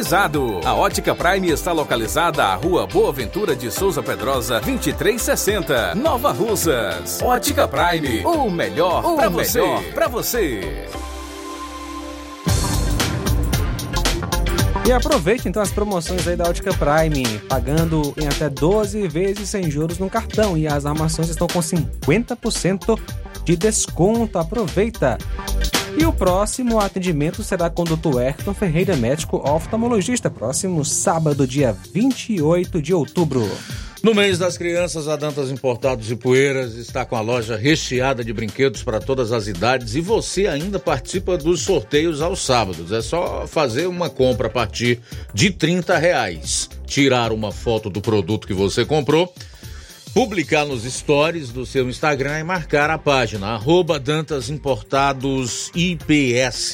A Ótica Prime está localizada à Rua Boa Ventura de Souza Pedrosa, 2360, Nova Russas. Ótica Prime, o melhor para você. Pra você. E aproveite então as promoções aí da Ótica Prime, pagando em até 12 vezes sem juros no cartão e as armações estão com 50% de desconto. Aproveita! E o próximo atendimento será com o Dr. Ayrton Ferreira, médico oftalmologista, próximo sábado, dia 28 de outubro. No mês das crianças, a Dantas Importados e Poeiras está com a loja recheada de brinquedos para todas as idades e você ainda participa dos sorteios aos sábados. É só fazer uma compra a partir de 30 reais, tirar uma foto do produto que você comprou, publicar nos stories do seu Instagram e marcar a página arroba Dantas Importados IPS.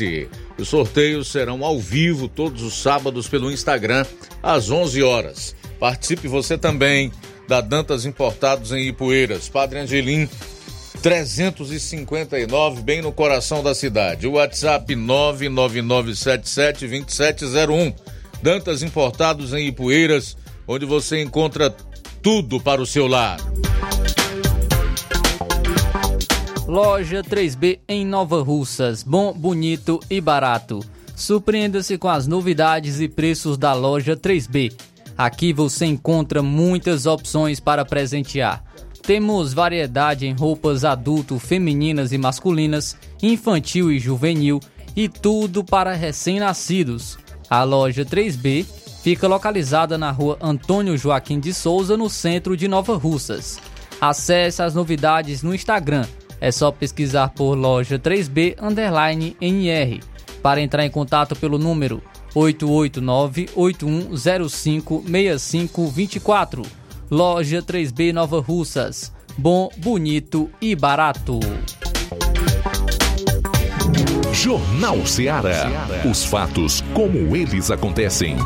Os sorteios serão ao vivo todos os sábados pelo Instagram às 11 horas. Participe você também da Dantas Importados em Ipueiras, Padre Angelim 359, bem no coração da cidade. WhatsApp 999772701. Dantas Importados em Ipueiras, onde você encontra tudo para o seu lar. Loja 3B em Nova Russas. Bom, bonito e barato. Surpreenda-se com as novidades e preços da loja 3B. Aqui você encontra muitas opções para presentear. Temos variedade em roupas adulto, femininas e masculinas, infantil e juvenil e tudo para recém-nascidos. A loja 3B fica localizada na rua Antônio Joaquim de Souza, no centro de Nova Russas. Acesse as novidades no Instagram. É só pesquisar por loja 3B underline NR. Para entrar em contato pelo número 889-8105-6524. Loja 3B Nova Russas. Bom, bonito e barato. Jornal Ceará. Os fatos como eles acontecem.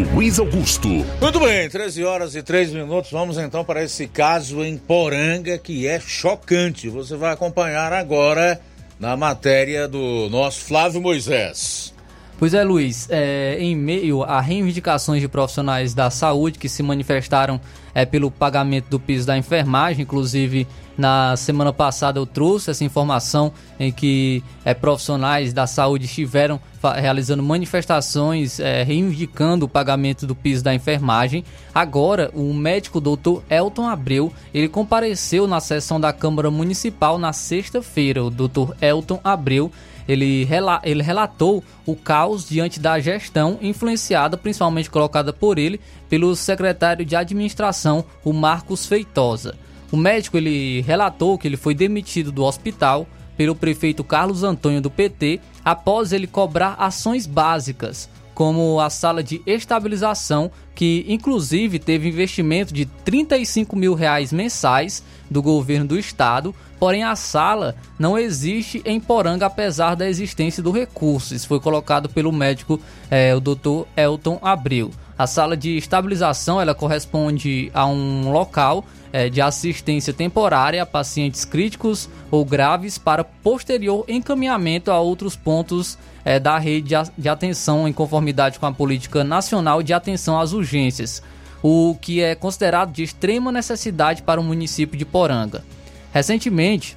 Luiz Augusto. Muito bem, 13 horas e 3 minutos. Vamos então para esse caso em Poranga que é chocante. Você vai acompanhar agora na matéria do nosso Flávio Moisés. Pois é, Luiz, é, em meio a reivindicações de profissionais da saúde que se manifestaram é, pelo pagamento do piso da enfermagem, inclusive na semana passada eu trouxe essa informação em que é, profissionais da saúde estiveram realizando manifestações é, reivindicando o pagamento do piso da enfermagem. Agora, o médico doutor Elton Abreu, ele compareceu na sessão da Câmara Municipal na sexta-feira. O doutor Elton Abreu ele, rela ele relatou o caos diante da gestão, influenciada, principalmente colocada por ele, pelo secretário de administração, o Marcos Feitosa. O médico ele relatou que ele foi demitido do hospital pelo prefeito Carlos Antônio do PT após ele cobrar ações básicas, como a sala de estabilização, que inclusive teve investimento de 35 mil reais mensais do governo do estado, porém a sala não existe em Poranga apesar da existência do recurso. Isso foi colocado pelo médico, é, o Dr. Elton Abreu. A sala de estabilização ela corresponde a um local é, de assistência temporária a pacientes críticos ou graves para posterior encaminhamento a outros pontos é, da rede de atenção em conformidade com a política nacional de atenção às urgências. o que é considerado de extrema necessidade para o município de Poranga. Recentemente,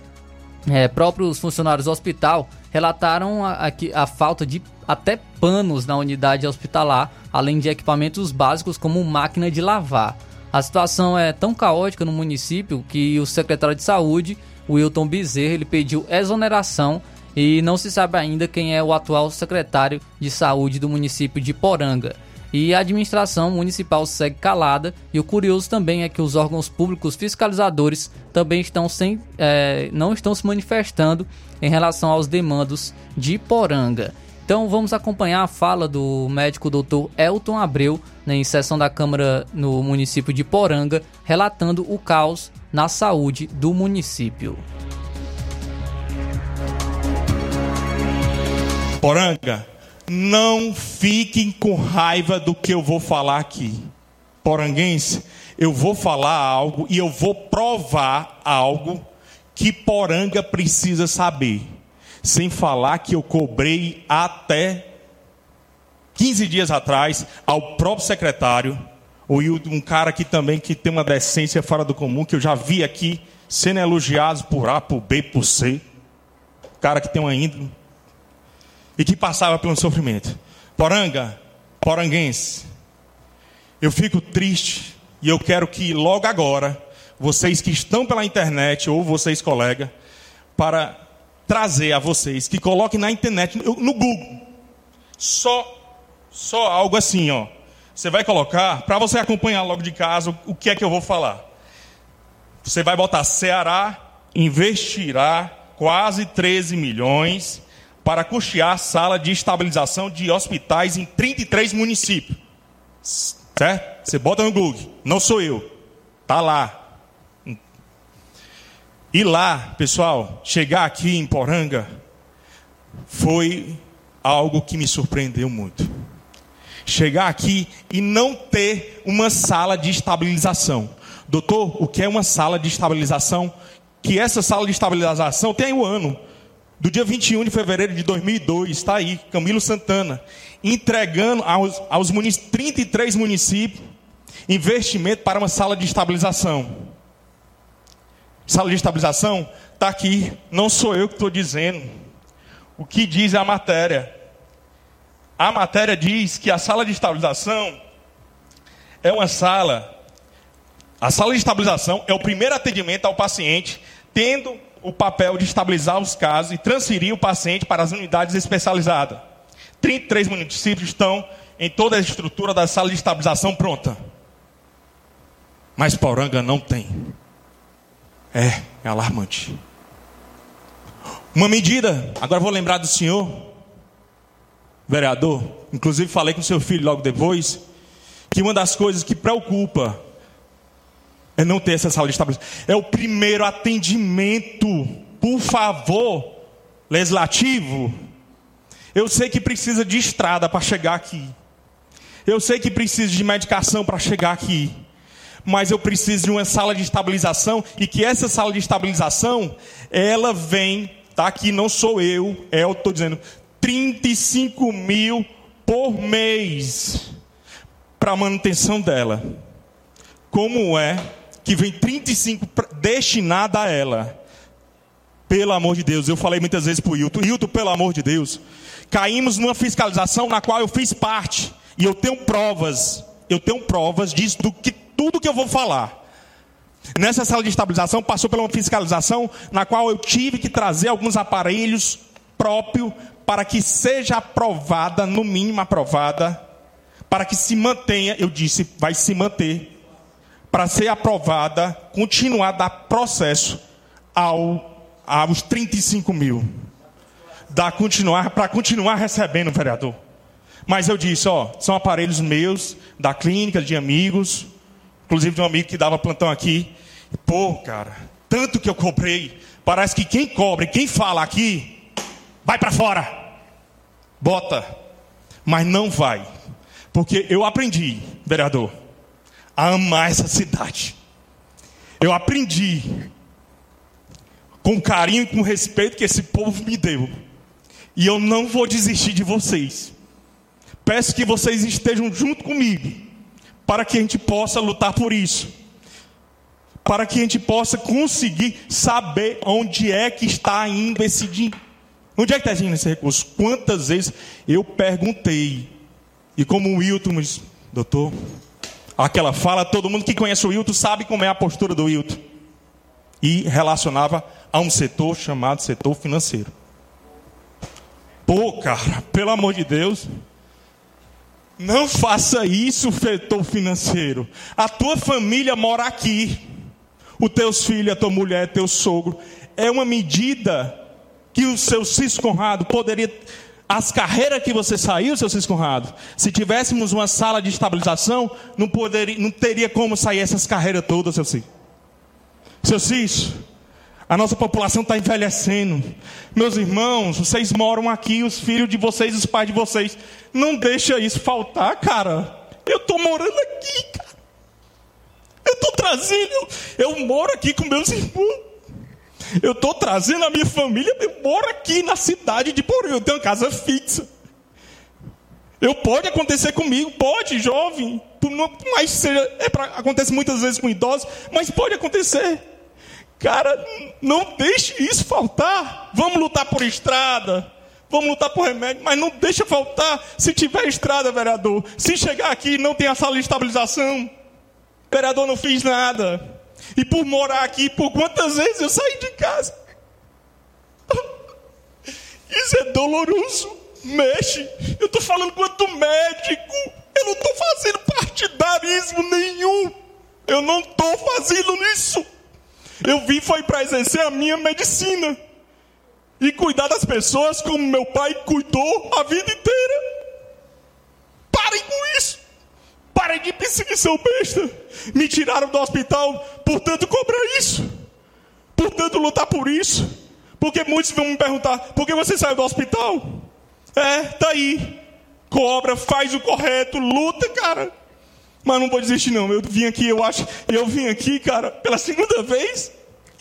é, próprios funcionários do hospital relataram a, a, a, falta de até panos na unidade hospitalar, além de equipamentos básicos como máquina de lavar. A situação é tão caótica no município que o secretário de saúde, Wilton Bezerra, ele pediu exoneração e não se sabe ainda quem é o atual secretário de saúde do município de Poranga. E a administração municipal segue calada, e o curioso também é que os órgãos públicos fiscalizadores também estão sem, é, não estão se manifestando em relação aos demandos de Poranga. Então vamos acompanhar a fala do médico Dr. Elton Abreu né, em sessão da Câmara no município de Poranga, relatando o caos na saúde do município. Poranga, não fiquem com raiva do que eu vou falar aqui. Poranguense, eu vou falar algo e eu vou provar algo que Poranga precisa saber. Sem falar que eu cobrei até 15 dias atrás ao próprio secretário, um cara que também que tem uma decência fora do comum, que eu já vi aqui sendo elogiado por A, por B, por C. Cara que tem uma índole e que passava pelo sofrimento. Poranga, poranguense, eu fico triste e eu quero que logo agora, vocês que estão pela internet ou vocês colega, para trazer a vocês que coloquem na internet, no Google, só só algo assim, ó. Você vai colocar para você acompanhar logo de casa o que é que eu vou falar. Você vai botar Ceará investirá quase 13 milhões para custear sala de estabilização de hospitais em 33 municípios. Certo? Você bota no Google, não sou eu. Tá lá. E lá, pessoal, chegar aqui em Poranga foi algo que me surpreendeu muito. Chegar aqui e não ter uma sala de estabilização. Doutor, o que é uma sala de estabilização? Que essa sala de estabilização tem um ano do dia 21 de fevereiro de 2002, está aí, Camilo Santana, entregando aos, aos munic 33 municípios investimento para uma sala de estabilização. Sala de estabilização está aqui, não sou eu que estou dizendo. O que diz a matéria? A matéria diz que a sala de estabilização é uma sala. A sala de estabilização é o primeiro atendimento ao paciente, tendo o papel de estabilizar os casos e transferir o paciente para as unidades especializadas. 33 municípios estão em toda a estrutura da sala de estabilização pronta. Mas Poranga não tem. É, é alarmante. Uma medida, agora vou lembrar do senhor, vereador, inclusive falei com seu filho logo depois, que uma das coisas que preocupa é não ter essa sala de estabilização. É o primeiro atendimento, por favor, legislativo. Eu sei que precisa de estrada para chegar aqui. Eu sei que precisa de medicação para chegar aqui. Mas eu preciso de uma sala de estabilização e que essa sala de estabilização, ela vem, tá aqui, não sou eu, é eu estou dizendo, 35 mil por mês para manutenção dela. Como é que vem 35 destinada a ela. Pelo amor de Deus, eu falei muitas vezes para o Hilton, Hilton, pelo amor de Deus, caímos numa fiscalização na qual eu fiz parte, e eu tenho provas, eu tenho provas disso, do que tudo que eu vou falar. Nessa sala de estabilização passou por uma fiscalização na qual eu tive que trazer alguns aparelhos próprios para que seja aprovada, no mínimo aprovada, para que se mantenha, eu disse, vai se manter para ser aprovada, continuar a dar processo ao, aos 35 mil. Dá continuar, para continuar recebendo, vereador. Mas eu disse, ó, são aparelhos meus, da clínica, de amigos, inclusive de um amigo que dava plantão aqui. Pô, cara, tanto que eu cobrei, parece que quem cobre, quem fala aqui, vai para fora. Bota. Mas não vai. Porque eu aprendi, vereador a amar essa cidade. Eu aprendi com carinho e com respeito que esse povo me deu. E eu não vou desistir de vocês. Peço que vocês estejam junto comigo para que a gente possa lutar por isso. Para que a gente possa conseguir saber onde é que está indo esse dinheiro. Onde é que está indo esse recurso? Quantas vezes eu perguntei, e como o Wilton me disse, doutor, aquela fala, todo mundo que conhece o Wilton sabe como é a postura do Wilton. E relacionava a um setor chamado setor financeiro. Pô, cara, pelo amor de Deus. Não faça isso, setor financeiro. A tua família mora aqui. Os teus filhos, a tua mulher, teu sogro. É uma medida que o seu Cisco Conrado poderia. As carreiras que você saiu, seu Cisco Conrado, se tivéssemos uma sala de estabilização, não, poderia, não teria como sair essas carreiras todas, seu Cisco. Seu Cisco, a nossa população está envelhecendo. Meus irmãos, vocês moram aqui, os filhos de vocês, os pais de vocês. Não deixa isso faltar, cara. Eu estou morando aqui, cara. Eu estou trazendo, eu, eu moro aqui com meus irmãos. Eu estou trazendo a minha família, eu moro aqui na cidade de Porém, eu tenho uma casa fixa. Eu pode acontecer comigo, pode, jovem, mas seja, é pra, acontece muitas vezes com idosos, mas pode acontecer. Cara, não deixe isso faltar. Vamos lutar por estrada. Vamos lutar por remédio, mas não deixa faltar se tiver estrada, vereador. Se chegar aqui e não tem a sala de estabilização, vereador não fiz nada. E por morar aqui, por quantas vezes eu saí de casa? Isso é doloroso. Mexe. Eu estou falando quanto médico. Eu não estou fazendo partidarismo nenhum. Eu não estou fazendo isso. Eu vim foi para exercer a minha medicina e cuidar das pessoas como meu pai cuidou a vida inteira. Parem com isso. Parem de perseguição besta. Me tiraram do hospital, portanto cobrar isso. Portanto lutar por isso. Porque muitos vão me perguntar, por que você saiu do hospital? É, tá aí. Cobra, faz o correto, luta, cara. Mas não vou desistir não. Eu vim aqui, eu acho, eu vim aqui, cara, pela segunda vez.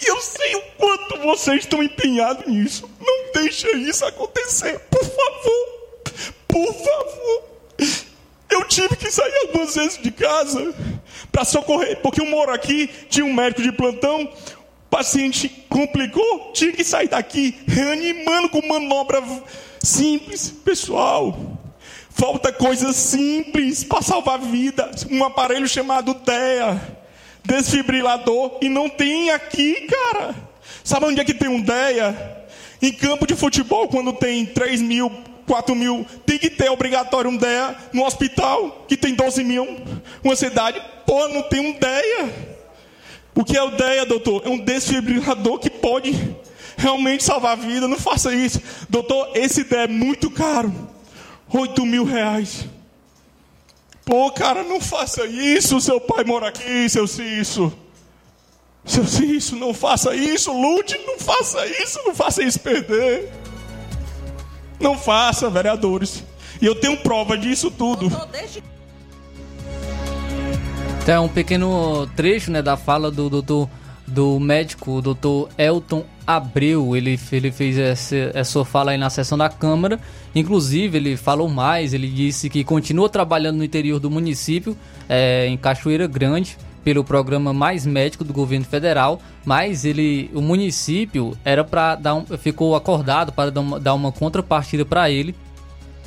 E eu sei o quanto vocês estão empenhados nisso. Não deixa isso acontecer, por favor. Por favor. Eu tive que sair algumas vezes de casa para socorrer, porque eu moro aqui, tinha um médico de plantão, paciente complicou, tinha que sair daqui reanimando com manobra simples, pessoal. Falta coisas simples para salvar vidas. Um aparelho chamado DEA, desfibrilador, e não tem aqui, cara. Sabe onde é que tem um DEA? Em campo de futebol, quando tem 3 mil, 4 mil, tem que ter obrigatório um DEA no hospital, que tem 12 mil, uma cidade. Pô, não tem um DEA. O que é o DEA, doutor? É um desfibrilador que pode realmente salvar a vida. Não faça isso. Doutor, esse DEA é muito caro. 8 mil reais. Pô, cara, não faça isso. Seu pai mora aqui, seu Cício. Seu Cício, não faça isso. Lute, não faça isso. Não faça isso perder. Não faça, vereadores. E eu tenho prova disso tudo. Então, um pequeno trecho né, da fala do doutor do médico, o doutor Elton Abreu. Ele, ele fez essa, essa fala aí na sessão da Câmara. Inclusive, ele falou mais, ele disse que continua trabalhando no interior do município, é, em Cachoeira Grande, pelo programa Mais Médico do governo federal, mas ele, o município era para dar um, ficou acordado para dar uma, contrapartida para ele.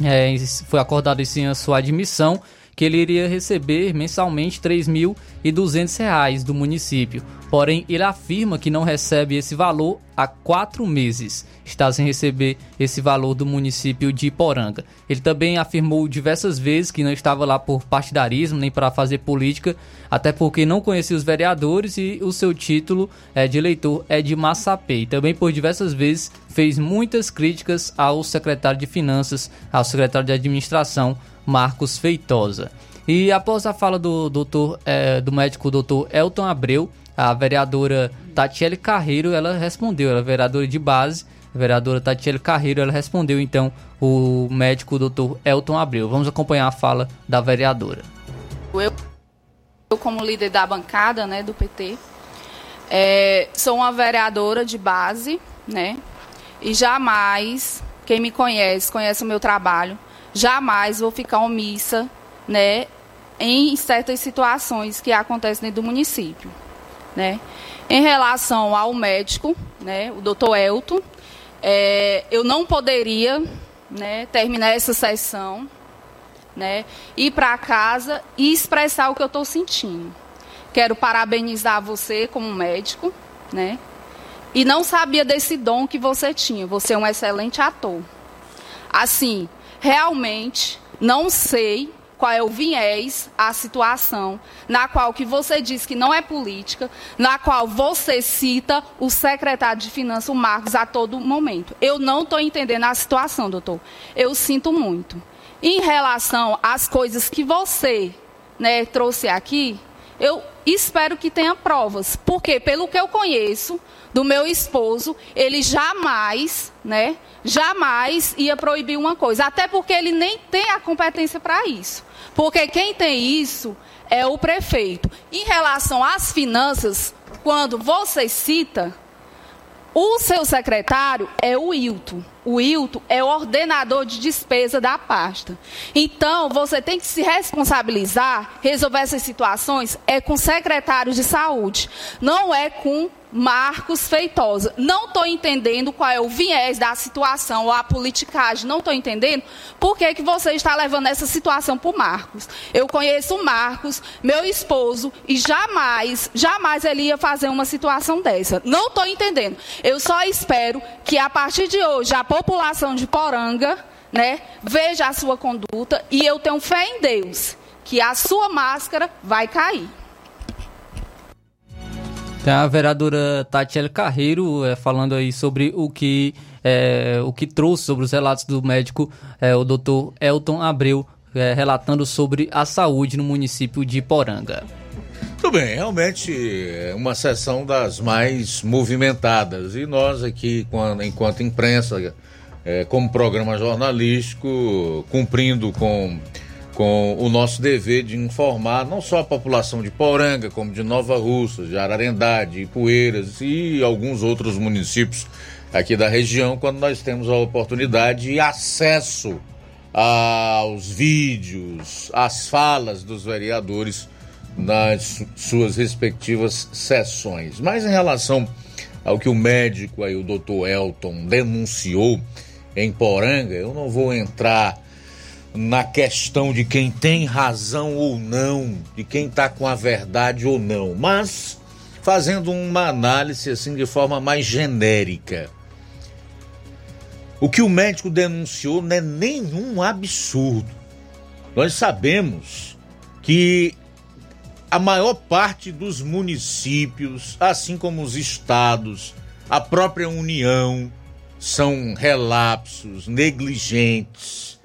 É, foi acordado sim a sua admissão que ele iria receber mensalmente R$ 3.200 do município. Porém, ele afirma que não recebe esse valor há quatro meses. Está sem receber esse valor do município de Iporanga. Ele também afirmou diversas vezes que não estava lá por partidarismo nem para fazer política, até porque não conhecia os vereadores e o seu título é, de eleitor é de Massapê. E também por diversas vezes fez muitas críticas ao secretário de Finanças, ao secretário de Administração, Marcos Feitosa. E após a fala do doutor, é, do médico doutor Elton Abreu, a vereadora Tatiele Carreiro, ela respondeu, ela é vereadora de base, a vereadora Tatiele Carreiro, ela respondeu então o médico doutor Elton Abreu. Vamos acompanhar a fala da vereadora. Eu, eu como líder da bancada, né, do PT, é, sou uma vereadora de base, né, e jamais, quem me conhece, conhece o meu trabalho, jamais vou ficar omissa, né, em certas situações que acontecem dentro do município. Né? Em relação ao médico, né, o doutor Elton, é, eu não poderia né, terminar essa sessão, né, ir para casa e expressar o que eu estou sentindo. Quero parabenizar você como médico, né, e não sabia desse dom que você tinha. Você é um excelente ator. Assim, realmente não sei qual é o viés, a situação na qual que você diz que não é política, na qual você cita o secretário de Finanças, o Marcos, a todo momento. Eu não estou entendendo a situação, doutor. Eu sinto muito. Em relação às coisas que você né, trouxe aqui, eu espero que tenha provas, porque pelo que eu conheço do meu esposo, ele jamais, né, jamais ia proibir uma coisa, até porque ele nem tem a competência para isso. Porque quem tem isso é o prefeito. Em relação às finanças, quando você cita, o seu secretário é o Hilton. O Hilton é o ordenador de despesa da pasta. Então, você tem que se responsabilizar, resolver essas situações, é com o secretário de saúde. Não é com Marcos Feitosa. Não estou entendendo qual é o viés da situação ou a politicagem. Não estou entendendo por que, que você está levando essa situação para o Marcos. Eu conheço o Marcos, meu esposo, e jamais, jamais ele ia fazer uma situação dessa. Não estou entendendo. Eu só espero que a partir de hoje a população de Poranga né, veja a sua conduta e eu tenho fé em Deus que a sua máscara vai cair. Tem a vereadora Tatiele Carreiro é, falando aí sobre o que, é, o que trouxe sobre os relatos do médico, é, o doutor Elton Abreu, relatando sobre a saúde no município de Poranga. Bem, realmente é uma sessão das mais movimentadas. E nós aqui, enquanto imprensa, como programa jornalístico, cumprindo com com o nosso dever de informar não só a população de Poranga, como de Nova Russa, de Ararendá, de Ipueiras e alguns outros municípios aqui da região, quando nós temos a oportunidade e acesso aos vídeos, às falas dos vereadores nas suas respectivas sessões. Mas em relação ao que o médico aí, o doutor Elton, denunciou em Poranga, eu não vou entrar na questão de quem tem razão ou não, de quem está com a verdade ou não, mas fazendo uma análise assim de forma mais genérica. O que o médico denunciou não é nenhum absurdo. Nós sabemos que a maior parte dos municípios, assim como os estados, a própria União, são relapsos, negligentes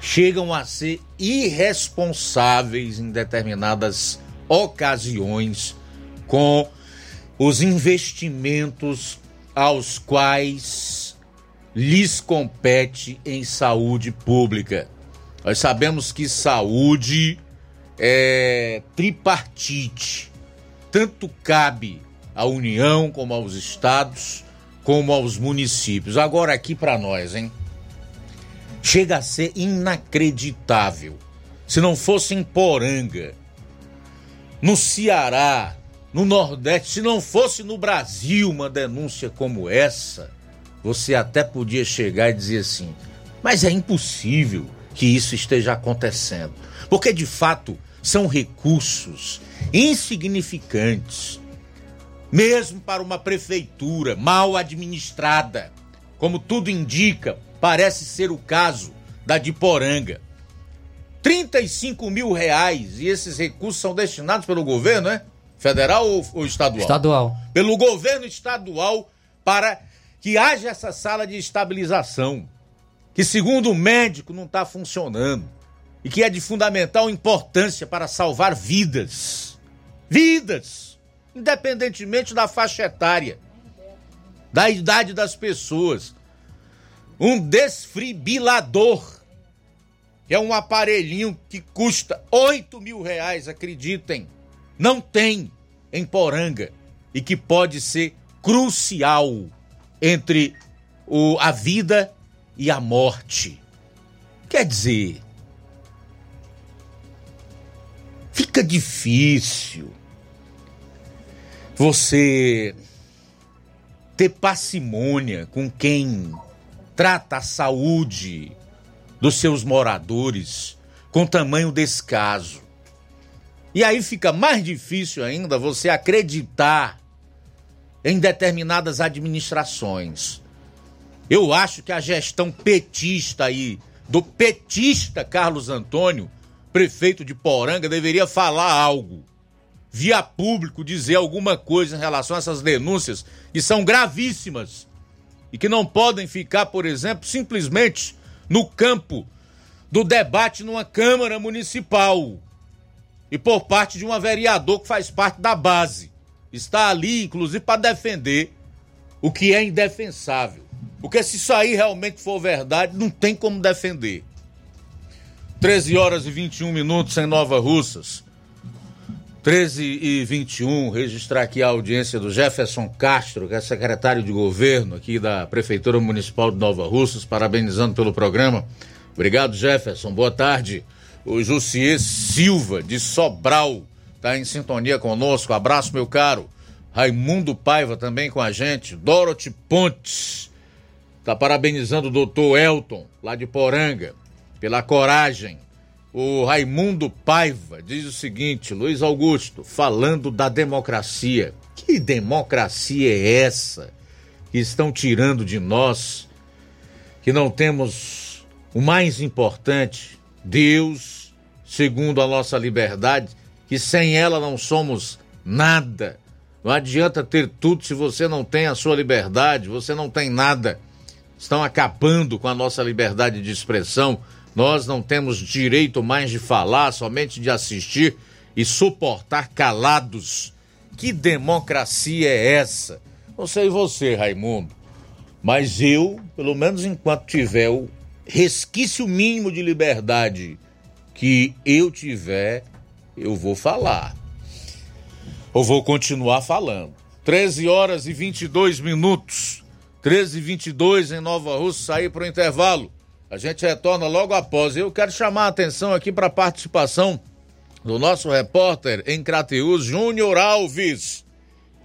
chegam a ser irresponsáveis em determinadas ocasiões com os investimentos aos quais lhes compete em saúde pública. Nós sabemos que saúde é tripartite. Tanto cabe à União como aos estados, como aos municípios. Agora aqui para nós, hein? chega a ser inacreditável. Se não fosse em Poranga, no Ceará, no Nordeste, se não fosse no Brasil uma denúncia como essa, você até podia chegar e dizer assim: mas é impossível que isso esteja acontecendo. Porque de fato são recursos insignificantes, mesmo para uma prefeitura mal administrada, como tudo indica, Parece ser o caso da de Poranga. 35 mil reais e esses recursos são destinados pelo governo, né? Federal ou, ou estadual? Estadual. Pelo governo estadual para que haja essa sala de estabilização, que segundo o médico não está funcionando e que é de fundamental importância para salvar vidas. Vidas! Independentemente da faixa etária, da idade das pessoas um desfibrilador, que é um aparelhinho que custa 8 mil reais, acreditem. Não tem em Poranga e que pode ser crucial entre o, a vida e a morte. Quer dizer, fica difícil você ter parcimônia com quem trata a saúde dos seus moradores com tamanho descaso. E aí fica mais difícil ainda você acreditar em determinadas administrações. Eu acho que a gestão petista aí, do petista Carlos Antônio, prefeito de Poranga, deveria falar algo. Via público, dizer alguma coisa em relação a essas denúncias que são gravíssimas e que não podem ficar, por exemplo, simplesmente no campo do debate numa Câmara Municipal e por parte de um vereador que faz parte da base. Está ali, inclusive, para defender o que é indefensável. Porque se isso aí realmente for verdade, não tem como defender. 13 horas e 21 minutos em Nova Russas. 13 e 21, registrar aqui a audiência do Jefferson Castro, que é secretário de governo aqui da Prefeitura Municipal de Nova Russas, parabenizando pelo programa. Obrigado, Jefferson. Boa tarde. O Jussier Silva, de Sobral, está em sintonia conosco. Abraço, meu caro. Raimundo Paiva também com a gente. Dorothy Pontes. Está parabenizando o doutor Elton, lá de Poranga, pela coragem. O Raimundo Paiva diz o seguinte: Luiz Augusto, falando da democracia. Que democracia é essa que estão tirando de nós? Que não temos o mais importante, Deus, segundo a nossa liberdade, que sem ela não somos nada. Não adianta ter tudo se você não tem a sua liberdade, você não tem nada. Estão acabando com a nossa liberdade de expressão. Nós não temos direito mais de falar, somente de assistir e suportar calados. Que democracia é essa? Não sei você, Raimundo, mas eu, pelo menos enquanto tiver o resquício mínimo de liberdade que eu tiver, eu vou falar. Ou vou continuar falando. 13 horas e 22 minutos. 13 e 22 em Nova Rússia, sair para o intervalo. A gente retorna logo após. Eu quero chamar a atenção aqui para a participação do nosso repórter em Crateus, Júnior Alves.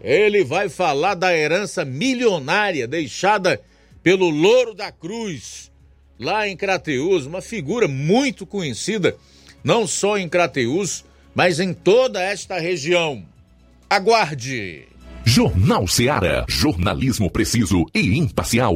Ele vai falar da herança milionária deixada pelo Louro da Cruz, lá em Crateus, uma figura muito conhecida, não só em Crateus, mas em toda esta região. Aguarde! Jornal Seara. Jornalismo preciso e imparcial.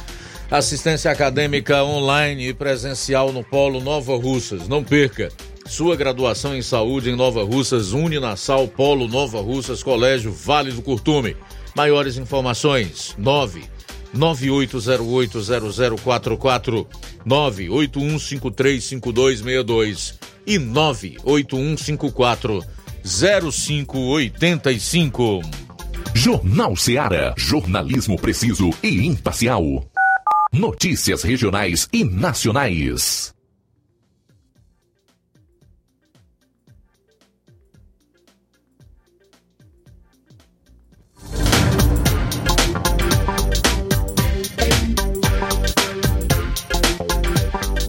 assistência acadêmica online e presencial no Polo Nova Russas. Não perca! Sua graduação em saúde em Nova Russas, Uninasal, Polo Nova Russas, Colégio Vale do Curtume. Maiores informações: 9 98080044, 981535262 e 98154 0585. Jornal Seara. Jornalismo preciso e imparcial. Notícias regionais e nacionais.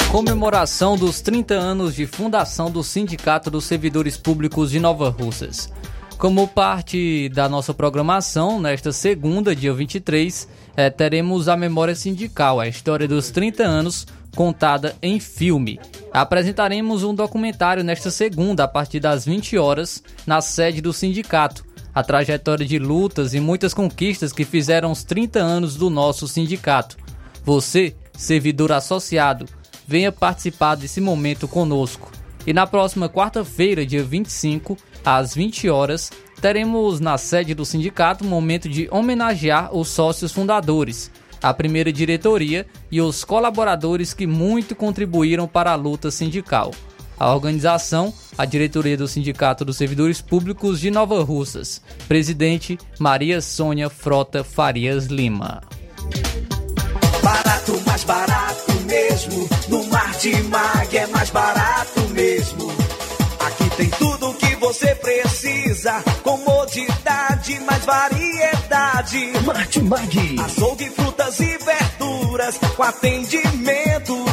Comemoração dos 30 anos de fundação do Sindicato dos Servidores Públicos de Nova Russas. Como parte da nossa programação, nesta segunda, dia 23, eh, teremos a memória sindical, a história dos 30 anos contada em filme. Apresentaremos um documentário nesta segunda, a partir das 20 horas, na sede do sindicato. A trajetória de lutas e muitas conquistas que fizeram os 30 anos do nosso sindicato. Você, servidor associado, venha participar desse momento conosco. E na próxima quarta-feira, dia 25, às 20 horas, teremos na sede do sindicato um momento de homenagear os sócios fundadores, a primeira diretoria e os colaboradores que muito contribuíram para a luta sindical. A organização, a diretoria do Sindicato dos Servidores Públicos de Nova Russas. Presidente Maria Sônia Frota Farias Lima. Barato, mais barato mesmo. No Martimag é mais barato mesmo. Você precisa. Comodidade, mais variedade. Martimag. Açougue, frutas e verduras. Com atendimento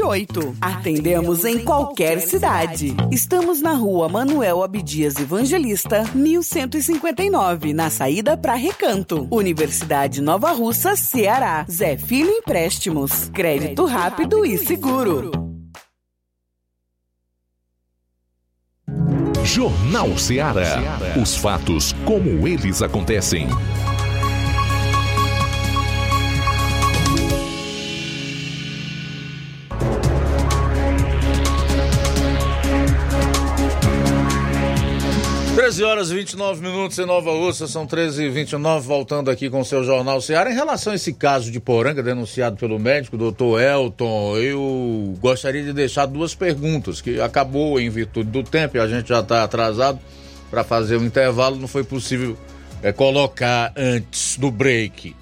981330698. Atendemos em qualquer cidade. Estamos na rua Manuel Abdias Evangelista, 1159, na saída para Recanto. Universidade Nova Russa, Ceará. Zé Filho Empréstimos. Crédito rápido e seguro. Jornal Seara. Os fatos como eles acontecem. Treze horas e 29 minutos em Nova Russa, são 13 e 29 voltando aqui com o seu Jornal Seara. Em relação a esse caso de Poranga, denunciado pelo médico, doutor Elton, eu gostaria de deixar duas perguntas, que acabou em virtude do tempo e a gente já está atrasado para fazer um intervalo, não foi possível é, colocar antes do break.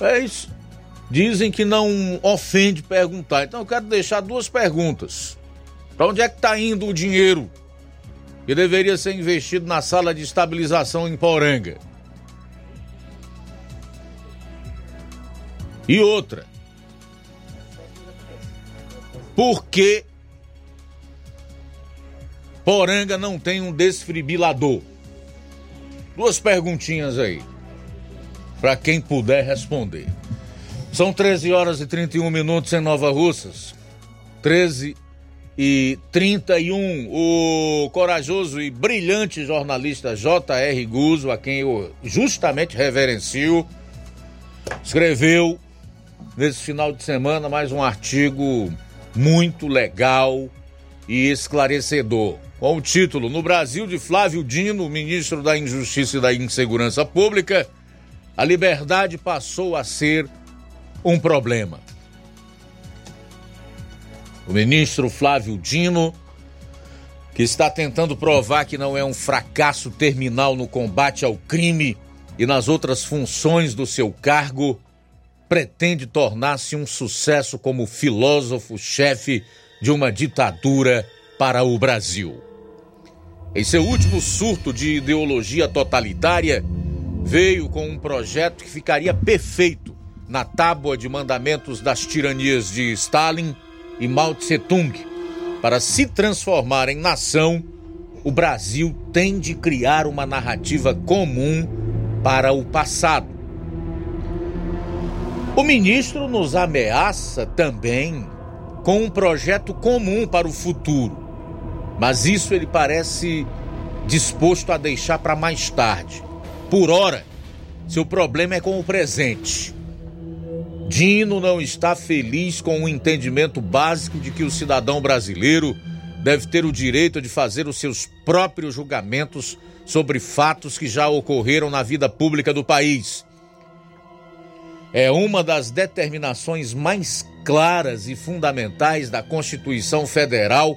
É isso. Dizem que não ofende perguntar, então eu quero deixar duas perguntas. Para onde é que está indo o dinheiro que deveria ser investido na sala de estabilização em Poranga. E outra. Por que Poranga não tem um desfibrilador? Duas perguntinhas aí. para quem puder responder. São 13 horas e 31 minutos em Nova Russas. 13 e 31. O corajoso e brilhante jornalista J.R. Guzzo, a quem eu justamente reverencio, escreveu nesse final de semana mais um artigo muito legal e esclarecedor. Com o título No Brasil de Flávio Dino, ministro da Injustiça e da Insegurança Pública, a liberdade passou a ser um problema. O ministro Flávio Dino, que está tentando provar que não é um fracasso terminal no combate ao crime e nas outras funções do seu cargo, pretende tornar-se um sucesso como filósofo-chefe de uma ditadura para o Brasil. Em seu último surto de ideologia totalitária, veio com um projeto que ficaria perfeito na tábua de mandamentos das tiranias de Stalin e Mao Tse-tung. Para se transformar em nação, o Brasil tem de criar uma narrativa comum para o passado. O ministro nos ameaça também com um projeto comum para o futuro mas isso ele parece disposto a deixar para mais tarde. Por hora, seu problema é com o presente. Dino não está feliz com o entendimento básico de que o cidadão brasileiro deve ter o direito de fazer os seus próprios julgamentos sobre fatos que já ocorreram na vida pública do país. É uma das determinações mais claras e fundamentais da Constituição Federal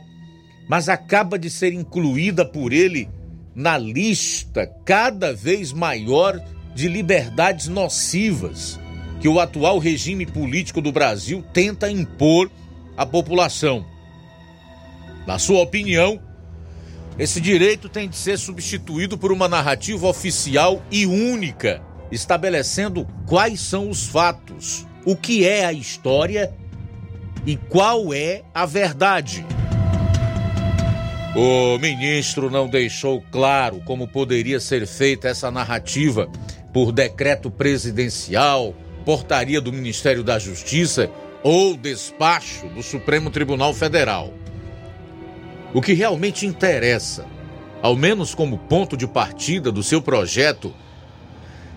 mas acaba de ser incluída por ele na lista cada vez maior de liberdades nocivas que o atual regime político do Brasil tenta impor à população. Na sua opinião, esse direito tem de ser substituído por uma narrativa oficial e única, estabelecendo quais são os fatos, o que é a história e qual é a verdade. O ministro não deixou claro como poderia ser feita essa narrativa por decreto presidencial, portaria do Ministério da Justiça ou despacho do Supremo Tribunal Federal. O que realmente interessa, ao menos como ponto de partida do seu projeto,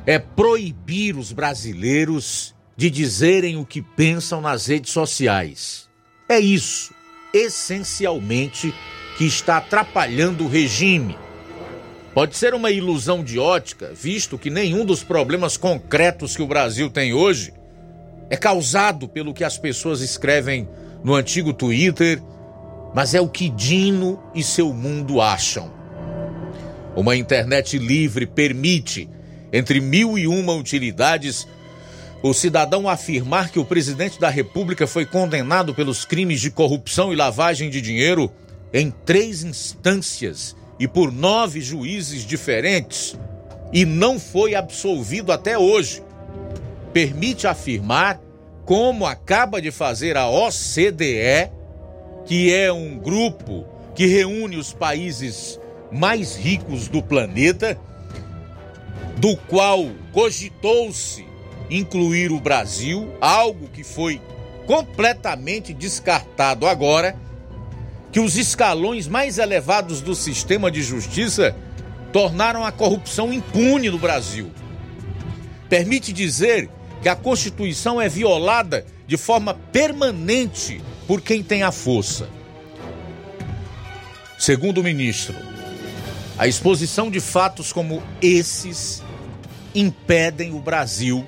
é proibir os brasileiros de dizerem o que pensam nas redes sociais. É isso, essencialmente, que está atrapalhando o regime. Pode ser uma ilusão de ótica, visto que nenhum dos problemas concretos que o Brasil tem hoje é causado pelo que as pessoas escrevem no antigo Twitter, mas é o que Dino e seu mundo acham. Uma internet livre permite, entre mil e uma utilidades, o cidadão afirmar que o presidente da República foi condenado pelos crimes de corrupção e lavagem de dinheiro em três instâncias e por nove juízes diferentes e não foi absolvido até hoje. Permite afirmar, como acaba de fazer a OCDE, que é um grupo que reúne os países mais ricos do planeta, do qual cogitou-se incluir o Brasil, algo que foi completamente descartado agora que os escalões mais elevados do sistema de justiça tornaram a corrupção impune no Brasil. Permite dizer que a Constituição é violada de forma permanente por quem tem a força. Segundo o ministro, a exposição de fatos como esses impedem o Brasil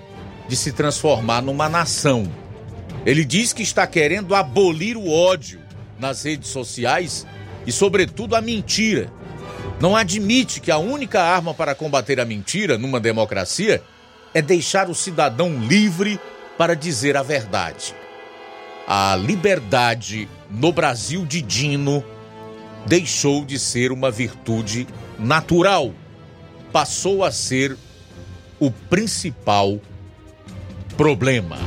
de se transformar numa nação. Ele diz que está querendo abolir o ódio nas redes sociais e, sobretudo, a mentira. Não admite que a única arma para combater a mentira numa democracia é deixar o cidadão livre para dizer a verdade. A liberdade no Brasil de Dino deixou de ser uma virtude natural, passou a ser o principal problema.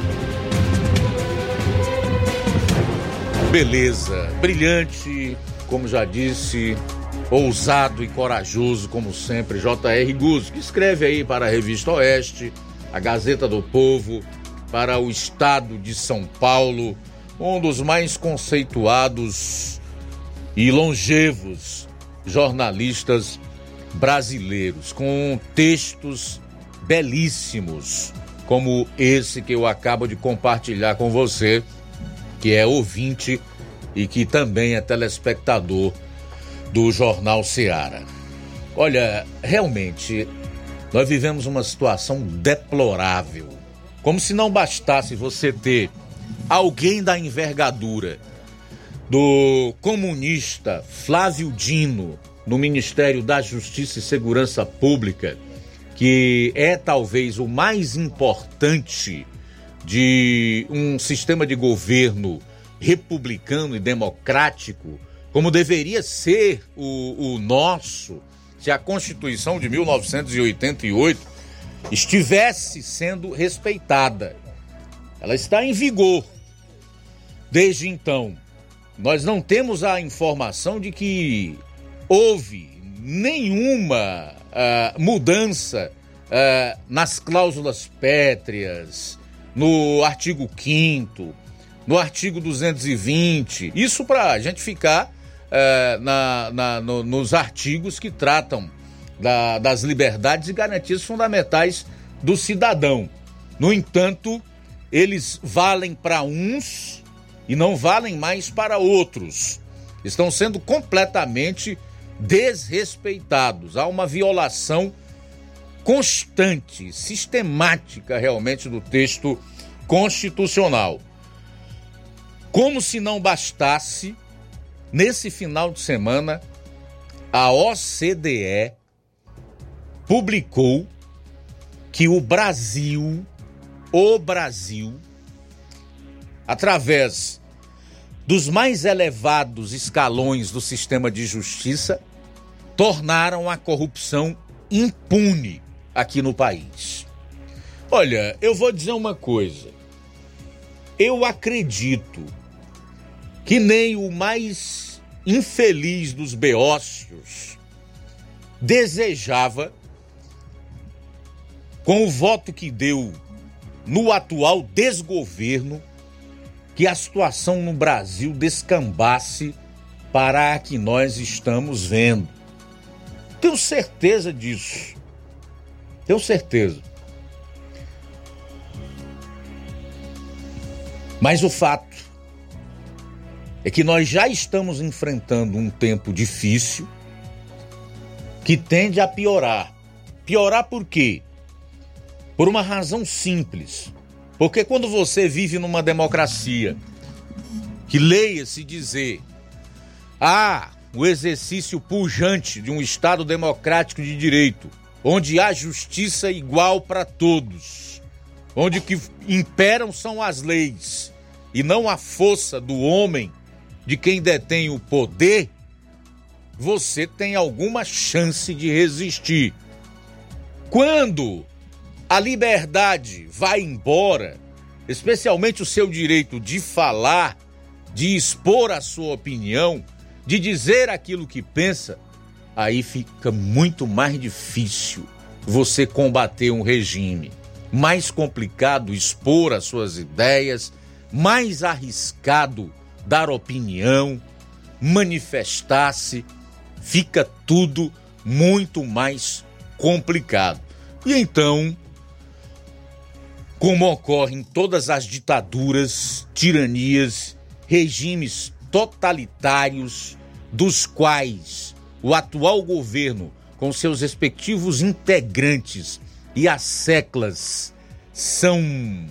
Beleza, brilhante, como já disse, ousado e corajoso, como sempre, J.R. Guzzo, que escreve aí para a revista Oeste, a Gazeta do Povo, para o estado de São Paulo, um dos mais conceituados e longevos jornalistas brasileiros, com textos belíssimos, como esse que eu acabo de compartilhar com você, que é ouvinte e que também é telespectador do Jornal Seara. Olha, realmente, nós vivemos uma situação deplorável. Como se não bastasse você ter alguém da envergadura do comunista Flávio Dino no Ministério da Justiça e Segurança Pública, que é talvez o mais importante de um sistema de governo republicano e democrático, como deveria ser o, o nosso, se a Constituição de 1988 estivesse sendo respeitada. Ela está em vigor. Desde então, nós não temos a informação de que houve nenhuma uh, mudança uh, nas cláusulas pétreas, no artigo 5 no artigo 220. Isso para a gente ficar é, na, na no, nos artigos que tratam da, das liberdades e garantias fundamentais do cidadão. No entanto, eles valem para uns e não valem mais para outros. Estão sendo completamente desrespeitados. Há uma violação constante, sistemática realmente do texto constitucional. Como se não bastasse, nesse final de semana, a OCDE publicou que o Brasil, o Brasil, através dos mais elevados escalões do sistema de justiça, tornaram a corrupção impune aqui no país. Olha, eu vou dizer uma coisa. Eu acredito que nem o mais infeliz dos beócios desejava, com o voto que deu no atual desgoverno, que a situação no Brasil descambasse para a que nós estamos vendo. Tenho certeza disso. Tenho certeza. Mas o fato é que nós já estamos enfrentando um tempo difícil que tende a piorar. Piorar por quê? Por uma razão simples. Porque quando você vive numa democracia, que leia-se dizer, ah, o exercício pujante de um Estado democrático de direito, onde há justiça igual para todos, onde o que imperam são as leis e não a força do homem de quem detém o poder, você tem alguma chance de resistir. Quando a liberdade vai embora, especialmente o seu direito de falar, de expor a sua opinião, de dizer aquilo que pensa, aí fica muito mais difícil você combater um regime. Mais complicado expor as suas ideias, mais arriscado dar opinião, manifestar-se, fica tudo muito mais complicado. E então, como ocorre em todas as ditaduras, tiranias, regimes totalitários, dos quais o atual governo, com seus respectivos integrantes e as seclas, são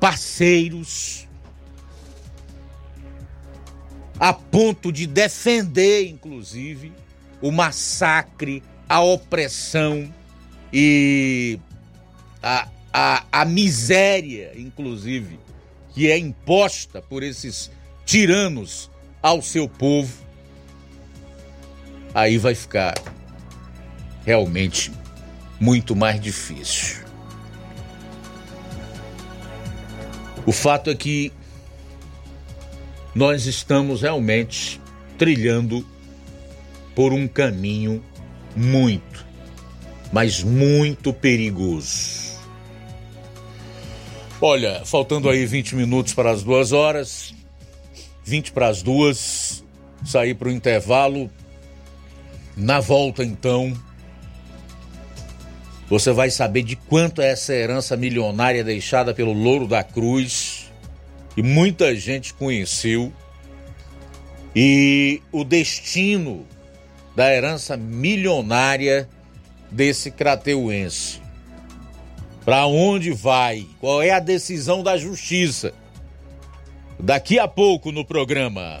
parceiros, a ponto de defender, inclusive, o massacre, a opressão e a, a, a miséria, inclusive, que é imposta por esses tiranos ao seu povo, aí vai ficar realmente muito mais difícil. O fato é que nós estamos realmente trilhando por um caminho muito, mas muito perigoso. Olha, faltando aí 20 minutos para as duas horas, 20 para as duas, sair para o intervalo. Na volta, então, você vai saber de quanto é essa herança milionária deixada pelo Louro da Cruz, que muita gente conheceu, e o destino da herança milionária desse crateuense. Para onde vai? Qual é a decisão da justiça? Daqui a pouco no programa.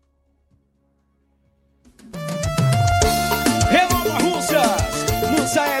Russas,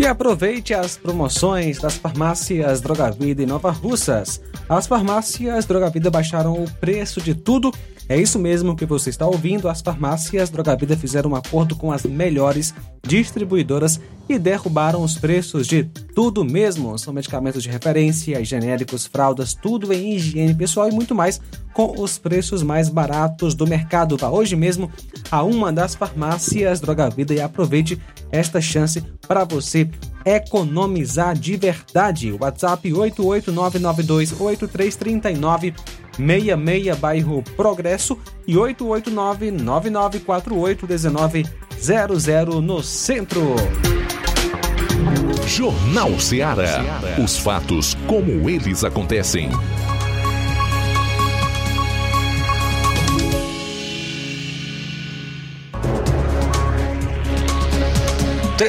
E aproveite as promoções das farmácias Droga Vida em Nova Russas. As farmácias Droga Vida baixaram o preço de tudo. É isso mesmo que você está ouvindo. As farmácias Droga Vida fizeram um acordo com as melhores distribuidoras e derrubaram os preços de tudo mesmo. São medicamentos de referência, genéricos, fraldas, tudo em higiene pessoal e muito mais com os preços mais baratos do mercado. Vá hoje mesmo a uma das farmácias Droga Vida e aproveite esta chance para você economizar de verdade. WhatsApp 889928339 66 bairro Progresso e 88999481900 no centro. Jornal Seara. Os fatos como eles acontecem.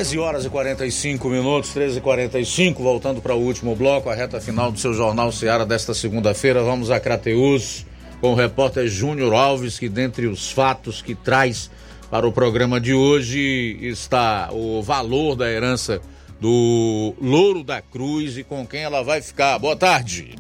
Treze horas e 45 minutos, 13 e 45 voltando para o último bloco, a reta final do seu Jornal Seara desta segunda-feira. Vamos a Crateus com o repórter Júnior Alves, que dentre os fatos que traz para o programa de hoje está o valor da herança do Louro da Cruz e com quem ela vai ficar. Boa tarde.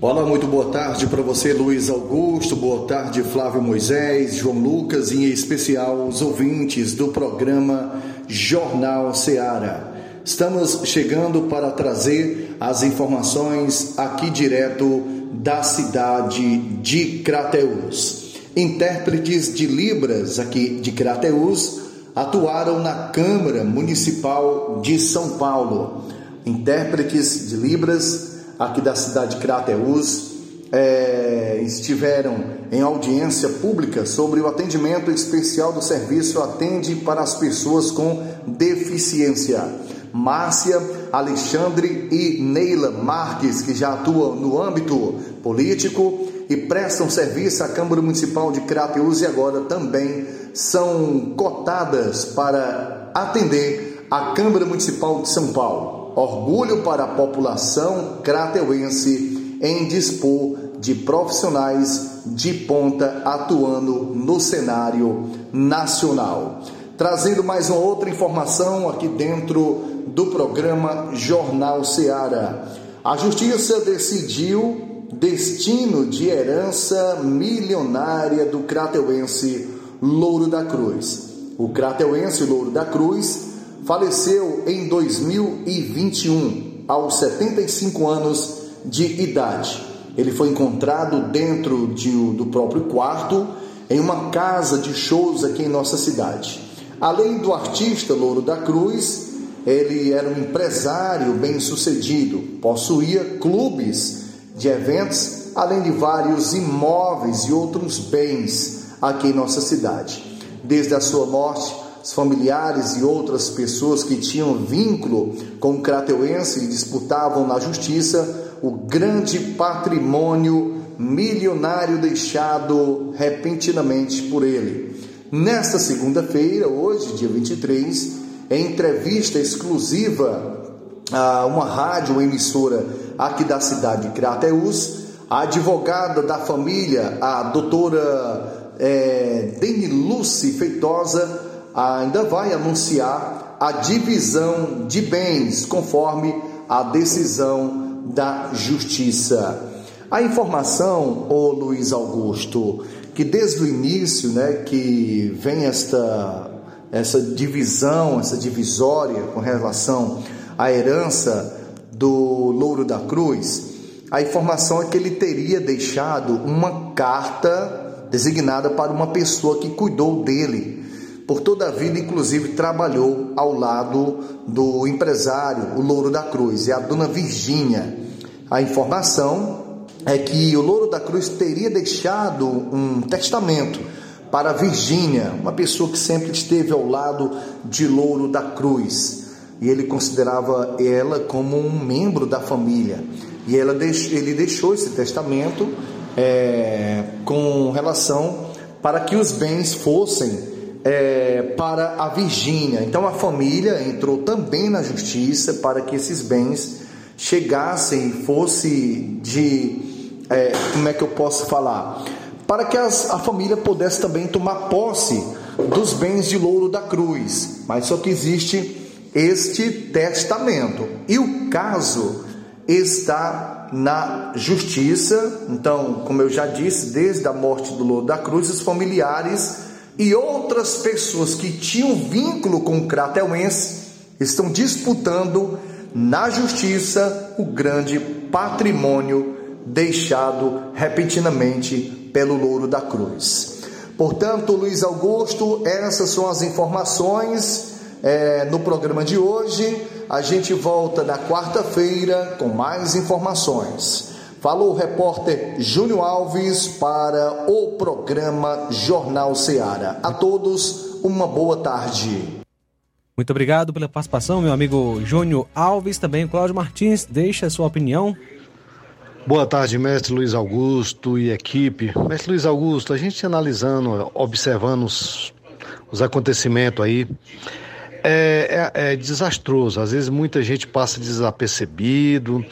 Olá, muito boa tarde para você, Luiz Augusto. Boa tarde, Flávio Moisés, João Lucas e em especial os ouvintes do programa Jornal Seara. Estamos chegando para trazer as informações aqui direto da cidade de Crateús. Intérpretes de Libras aqui de Crateús atuaram na Câmara Municipal de São Paulo. Intérpretes de Libras aqui da cidade de Crateús é, estiveram em audiência pública sobre o atendimento especial do serviço Atende para as pessoas com deficiência. Márcia, Alexandre e Neila Marques, que já atuam no âmbito político e prestam serviço à Câmara Municipal de Crateús e agora também são cotadas para atender a Câmara Municipal de São Paulo. Orgulho para a população crateuense em dispor de profissionais de ponta atuando no cenário nacional. Trazendo mais uma outra informação aqui dentro do programa Jornal Seara. A Justiça decidiu destino de herança milionária do crateuense Louro da Cruz. O crateuense Louro da Cruz faleceu em 2021, aos 75 anos de idade. Ele foi encontrado dentro de, do próprio quarto, em uma casa de shows aqui em nossa cidade. Além do artista Louro da Cruz, ele era um empresário bem-sucedido, possuía clubes de eventos, além de vários imóveis e outros bens aqui em nossa cidade. Desde a sua morte, os familiares e outras pessoas que tinham vínculo com o crateuense disputavam na justiça o grande patrimônio milionário deixado repentinamente por ele. Nesta segunda-feira, hoje, dia 23, em entrevista exclusiva a uma rádio emissora aqui da cidade de Crateus, a advogada da família, a doutora é, Deniluce Feitosa, ainda vai anunciar a divisão de bens conforme a decisão da Justiça. A informação, ô Luiz Augusto, que desde o início, né, que vem esta essa divisão, essa divisória com relação à herança do Louro da Cruz, a informação é que ele teria deixado uma carta designada para uma pessoa que cuidou dele por toda a vida, inclusive trabalhou ao lado do empresário, o Louro da Cruz, é a dona Virgínia. A informação é que o Louro da Cruz teria deixado um testamento para Virgínia, uma pessoa que sempre esteve ao lado de Louro da Cruz. E ele considerava ela como um membro da família. E ela, ele deixou esse testamento é, com relação para que os bens fossem é, para a Virgínia. Então a família entrou também na justiça para que esses bens chegassem, fosse de, é, como é que eu posso falar? Para que as, a família pudesse também tomar posse dos bens de louro da cruz. Mas só que existe este testamento. E o caso está na justiça. Então, como eu já disse, desde a morte do louro da cruz, os familiares e outras pessoas que tinham vínculo com o Cratelense estão disputando na justiça o grande patrimônio deixado repentinamente pelo Louro da Cruz. Portanto, Luiz Augusto, essas são as informações é, no programa de hoje. A gente volta na quarta-feira com mais informações. Falou o repórter Júnior Alves para o programa Jornal Seara. A todos, uma boa tarde. Muito obrigado pela participação, meu amigo Júnior Alves, também o Cláudio Martins. Deixa a sua opinião. Boa tarde, mestre Luiz Augusto e equipe. Mestre Luiz Augusto, a gente analisando, observando os, os acontecimentos aí, é, é, é desastroso. Às vezes muita gente passa desapercebido,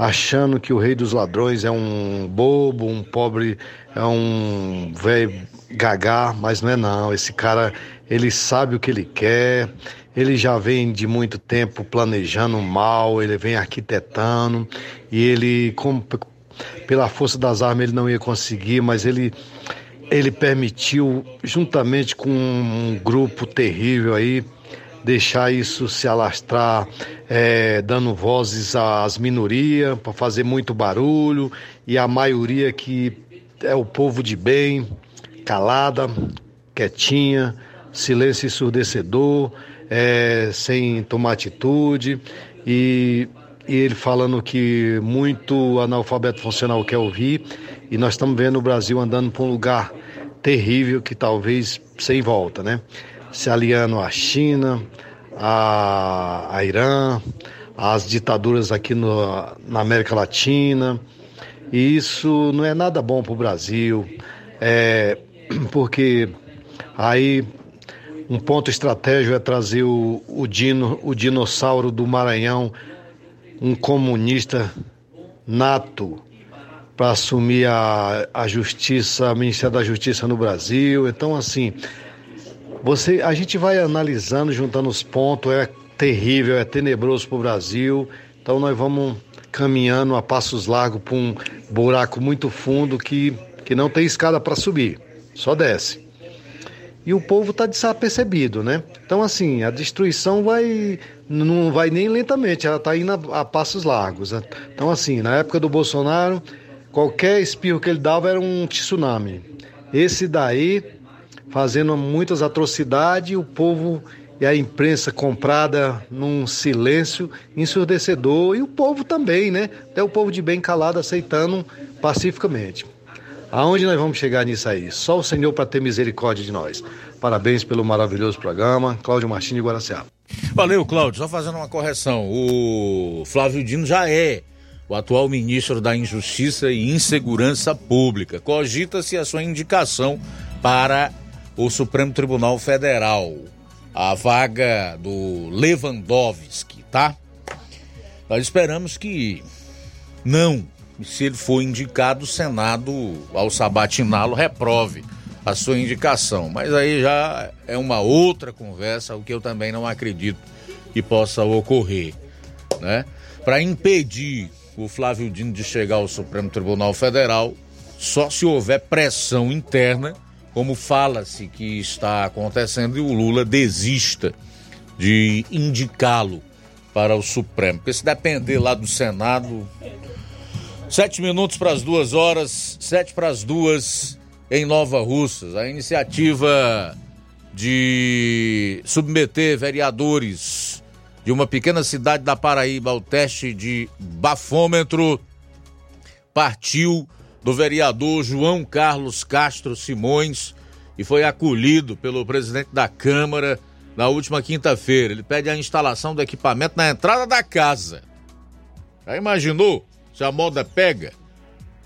achando que o rei dos ladrões é um bobo, um pobre, é um velho gagá, mas não é não. Esse cara, ele sabe o que ele quer, ele já vem de muito tempo planejando mal, ele vem arquitetando e ele, pela força das armas, ele não ia conseguir, mas ele ele permitiu, juntamente com um grupo terrível aí, deixar isso se alastrar, é, dando vozes às minorias, para fazer muito barulho, e a maioria que é o povo de bem, calada, quietinha, silêncio ensurdecedor, é, sem tomar atitude, e, e ele falando que muito analfabeto funcional quer ouvir, e nós estamos vendo o Brasil andando para um lugar terrível que talvez sem volta, né? Se aliando à China, a, a Irã, às ditaduras aqui no, na América Latina. E isso não é nada bom para o Brasil, é, porque aí um ponto estratégico é trazer o, o, dino, o dinossauro do Maranhão, um comunista nato, para assumir a, a justiça, o Ministério da Justiça no Brasil. Então, assim, você, a gente vai analisando, juntando os pontos, é terrível, é tenebroso para o Brasil. Então, nós vamos caminhando a passos largos para um buraco muito fundo que, que não tem escada para subir, só desce. E o povo está desapercebido, né? Então, assim, a destruição vai não vai nem lentamente, ela está indo a, a passos largos. Né? Então, assim, na época do Bolsonaro, Qualquer espirro que ele dava era um tsunami. Esse daí, fazendo muitas atrocidades, o povo e a imprensa comprada num silêncio ensurdecedor e o povo também, né? Até o povo de bem calado aceitando pacificamente. Aonde nós vamos chegar nisso aí? Só o Senhor para ter misericórdia de nós. Parabéns pelo maravilhoso programa. Cláudio Martins de Guaraciaba. Valeu, Cláudio. Só fazendo uma correção. O Flávio Dino já é o atual ministro da Injustiça e Insegurança Pública. Cogita-se a sua indicação para o Supremo Tribunal Federal. A vaga do Lewandowski, tá? Nós esperamos que não, se ele for indicado, o Senado, ao sabatiná-lo, reprove a sua indicação. Mas aí já é uma outra conversa, o que eu também não acredito que possa ocorrer, né? Para impedir o Flávio Dino de chegar ao Supremo Tribunal Federal só se houver pressão interna, como fala-se que está acontecendo, e o Lula desista de indicá-lo para o Supremo. Porque se depender lá do Senado. Sete minutos para as duas horas, sete para as duas em Nova Russas. A iniciativa de submeter vereadores de uma pequena cidade da Paraíba ao teste de bafômetro partiu do vereador João Carlos Castro Simões e foi acolhido pelo presidente da Câmara na última quinta-feira. Ele pede a instalação do equipamento na entrada da casa. Já imaginou se a moda pega?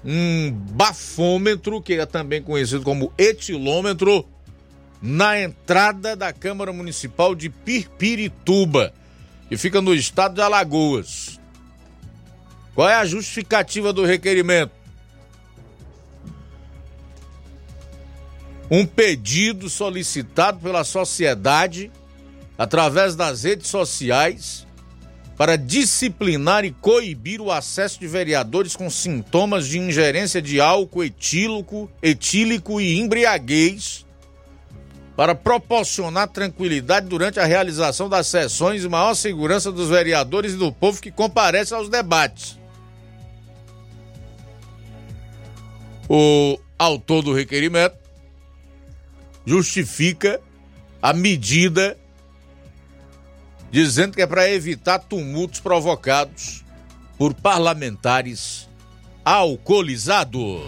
Um bafômetro, que é também conhecido como etilômetro, na entrada da Câmara Municipal de Pirpirituba que fica no estado de Alagoas. Qual é a justificativa do requerimento? Um pedido solicitado pela sociedade através das redes sociais para disciplinar e coibir o acesso de vereadores com sintomas de ingerência de álcool etílico, etílico e embriaguez para proporcionar tranquilidade durante a realização das sessões e maior segurança dos vereadores e do povo que comparece aos debates. O autor do requerimento justifica a medida dizendo que é para evitar tumultos provocados por parlamentares alcoolizados.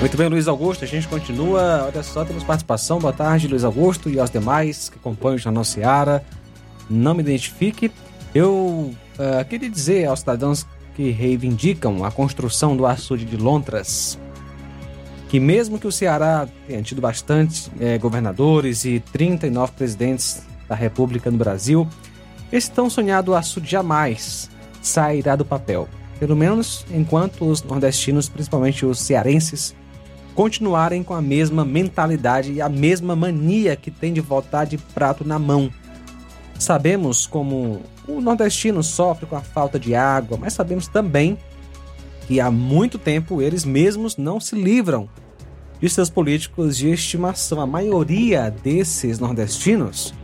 Muito bem, Luiz Augusto, a gente continua. Olha só, temos participação. Boa tarde, Luiz Augusto e aos demais que acompanham o Jornal Seara. Não me identifique. Eu uh, queria dizer aos cidadãos que reivindicam a construção do açude de Lontras que mesmo que o Ceará tenha tido bastante eh, governadores e 39 presidentes da República no Brasil, esse tão sonhado açude jamais sairá do papel. Pelo menos enquanto os nordestinos, principalmente os cearenses, continuarem com a mesma mentalidade e a mesma mania que tem de voltar de prato na mão. Sabemos como o nordestino sofre com a falta de água, mas sabemos também que há muito tempo eles mesmos não se livram de seus políticos de estimação. A maioria desses nordestinos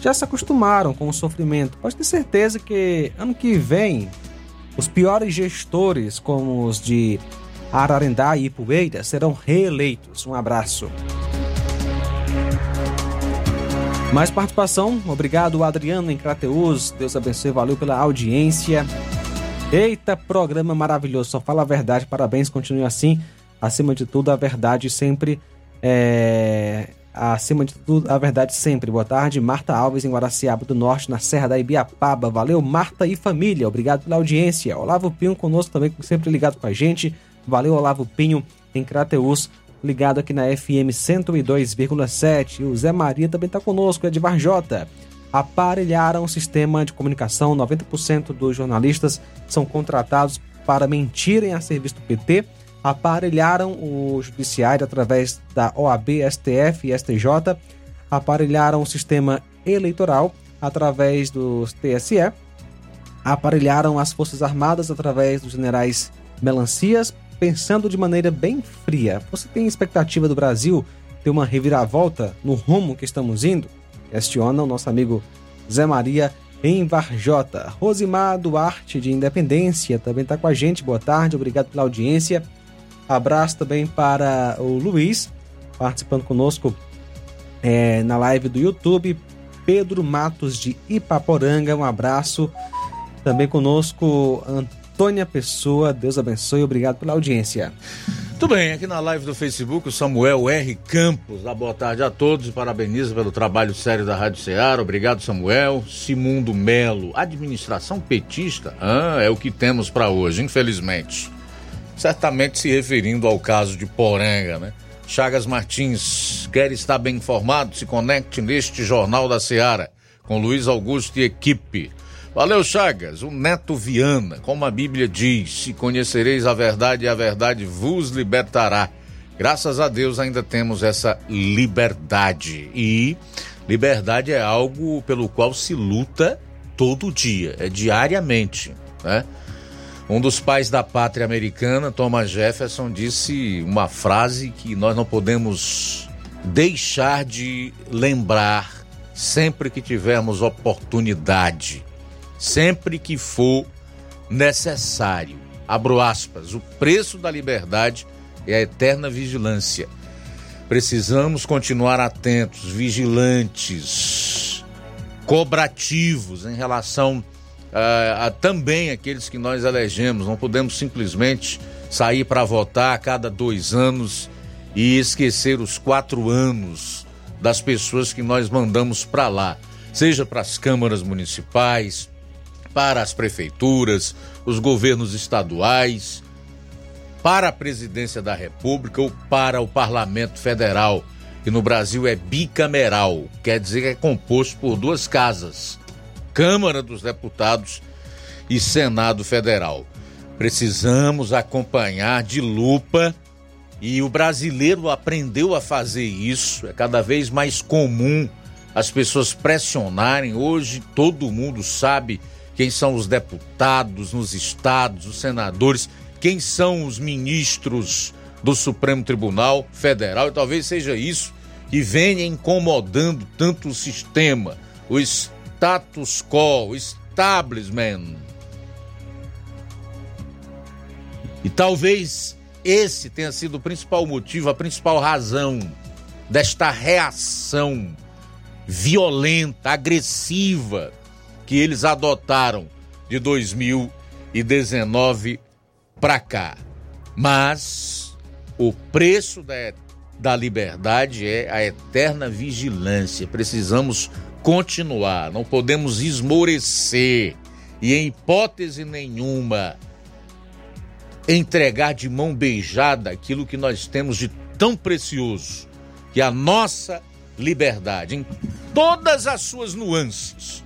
já se acostumaram com o sofrimento. Pode ter certeza que ano que vem os piores gestores, como os de Ararendá e Ipueira, serão reeleitos. Um abraço. Mais participação, obrigado Adriano em Crateus, Deus abençoe, valeu pela audiência. Eita, programa maravilhoso, só fala a verdade, parabéns, continue assim. Acima de tudo, a verdade sempre é... Acima de tudo, a verdade sempre. Boa tarde, Marta Alves em Guaraciaba do Norte, na Serra da Ibiapaba. Valeu, Marta e família, obrigado pela audiência. Olavo Pinho conosco também, sempre ligado com a gente. Valeu, Olavo Pinho em Crateus ligado aqui na FM 102,7. O Zé Maria também está conosco, de Varjota. Aparelharam o sistema de comunicação, 90% dos jornalistas são contratados para mentirem a serviço do PT. Aparelharam o judiciário através da OAB, STF e STJ. Aparelharam o sistema eleitoral através do TSE. Aparelharam as Forças Armadas através dos generais Melancias, pensando de maneira bem fria, você tem expectativa do Brasil ter uma reviravolta no rumo que estamos indo? Questiona o nosso amigo Zé Maria em Varjota. Rosimar Duarte de Independência também está com a gente. Boa tarde, obrigado pela audiência. Abraço também para o Luiz, participando conosco é, na live do YouTube. Pedro Matos de Ipaporanga, um abraço. Também conosco, Antônio Antônia Pessoa. Deus abençoe. Obrigado pela audiência. Tudo bem, aqui na live do Facebook, o Samuel R. Campos. Dá boa tarde a todos e parabeniza pelo trabalho sério da Rádio Ceará. Obrigado, Samuel. Simundo Melo. Administração petista? Ah, é o que temos para hoje, infelizmente. Certamente se referindo ao caso de Poranga, né? Chagas Martins, quer estar bem informado? Se conecte neste Jornal da Ceará com Luiz Augusto e equipe. Valeu, Chagas. O Neto Viana, como a Bíblia diz: se conhecereis a verdade, e a verdade vos libertará. Graças a Deus ainda temos essa liberdade. E liberdade é algo pelo qual se luta todo dia, é diariamente, né? Um dos pais da pátria americana, Thomas Jefferson, disse uma frase que nós não podemos deixar de lembrar sempre que tivermos oportunidade sempre que for necessário. Abro aspas, o preço da liberdade é a eterna vigilância. Precisamos continuar atentos, vigilantes, cobrativos em relação a, a também aqueles que nós elegemos. Não podemos simplesmente sair para votar a cada dois anos e esquecer os quatro anos das pessoas que nós mandamos para lá, seja para as câmaras municipais, para as prefeituras, os governos estaduais, para a presidência da República ou para o Parlamento Federal, que no Brasil é bicameral, quer dizer que é composto por duas casas, Câmara dos Deputados e Senado Federal. Precisamos acompanhar de lupa e o brasileiro aprendeu a fazer isso, é cada vez mais comum as pessoas pressionarem. Hoje todo mundo sabe quem são os deputados nos estados, os senadores, quem são os ministros do Supremo Tribunal Federal, e talvez seja isso que venha incomodando tanto o sistema, o status quo, o establishment. E talvez esse tenha sido o principal motivo, a principal razão desta reação violenta, agressiva que eles adotaram de 2019 para cá. Mas o preço da, da liberdade é a eterna vigilância. Precisamos continuar, não podemos esmorecer e, em hipótese nenhuma, entregar de mão beijada aquilo que nós temos de tão precioso, que é a nossa liberdade, em todas as suas nuances.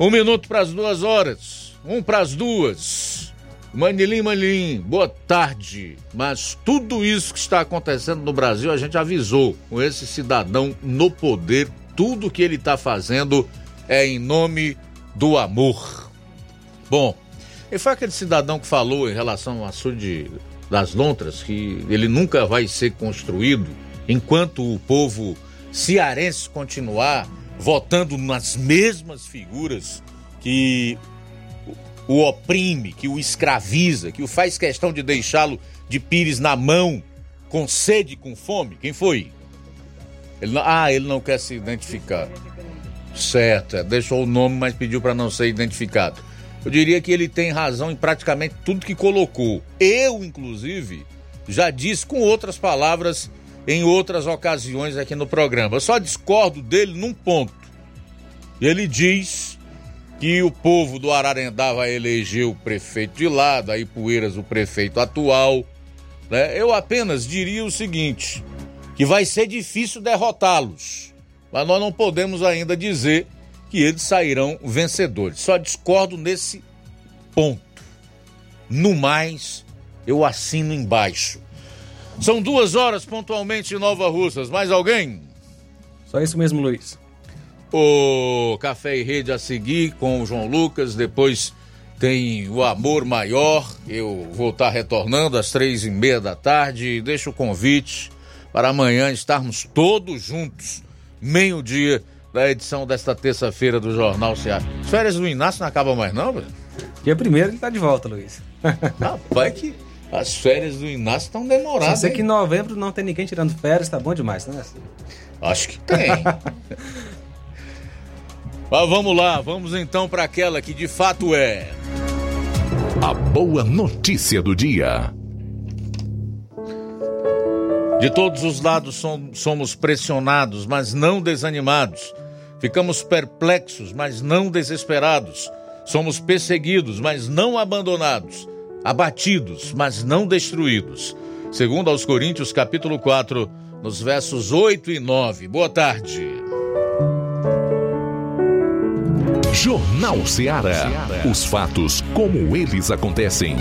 Um minuto para as duas horas. Um para as duas. Manilim, Manilim, boa tarde. Mas tudo isso que está acontecendo no Brasil, a gente avisou com esse cidadão no poder. Tudo que ele está fazendo é em nome do amor. Bom, e foi aquele cidadão que falou em relação ao assunto das lontras, que ele nunca vai ser construído enquanto o povo cearense continuar votando nas mesmas figuras que o oprime, que o escraviza, que o faz questão de deixá-lo de pires na mão, com sede e com fome. Quem foi? Ele não, ah, ele não quer se identificar. Certo, é, deixou o nome, mas pediu para não ser identificado. Eu diria que ele tem razão em praticamente tudo que colocou. Eu, inclusive, já disse com outras palavras em outras ocasiões aqui no programa. Eu só discordo dele num ponto. Ele diz que o povo do Ararendá vai eleger o prefeito de lá, da Ipueiras o prefeito atual. Né? Eu apenas diria o seguinte: que vai ser difícil derrotá-los, mas nós não podemos ainda dizer que eles sairão vencedores. Só discordo nesse ponto. No mais, eu assino embaixo. São duas horas pontualmente em Nova Russas. Mais alguém? Só isso mesmo, Luiz. O Café e Rede a seguir com o João Lucas. Depois tem o Amor Maior. Eu vou estar retornando às três e meia da tarde. Deixo o convite para amanhã estarmos todos juntos, meio-dia, da edição desta terça-feira do Jornal Ceará. As férias do Inácio não acabam mais, não, velho? Dia primeiro ele tá de volta, Luiz. Rapaz, que as férias do Inácio estão demoradas. Sei que em novembro não tem ninguém tirando férias, tá bom demais, né? Acho que tem. Mas vamos lá, vamos então para aquela que de fato é. A boa notícia do dia. De todos os lados somos pressionados, mas não desanimados. Ficamos perplexos, mas não desesperados. Somos perseguidos, mas não abandonados. Abatidos, mas não destruídos. Segundo aos Coríntios, capítulo 4, nos versos 8 e 9. Boa tarde. Jornal Ceará. Os fatos como eles acontecem.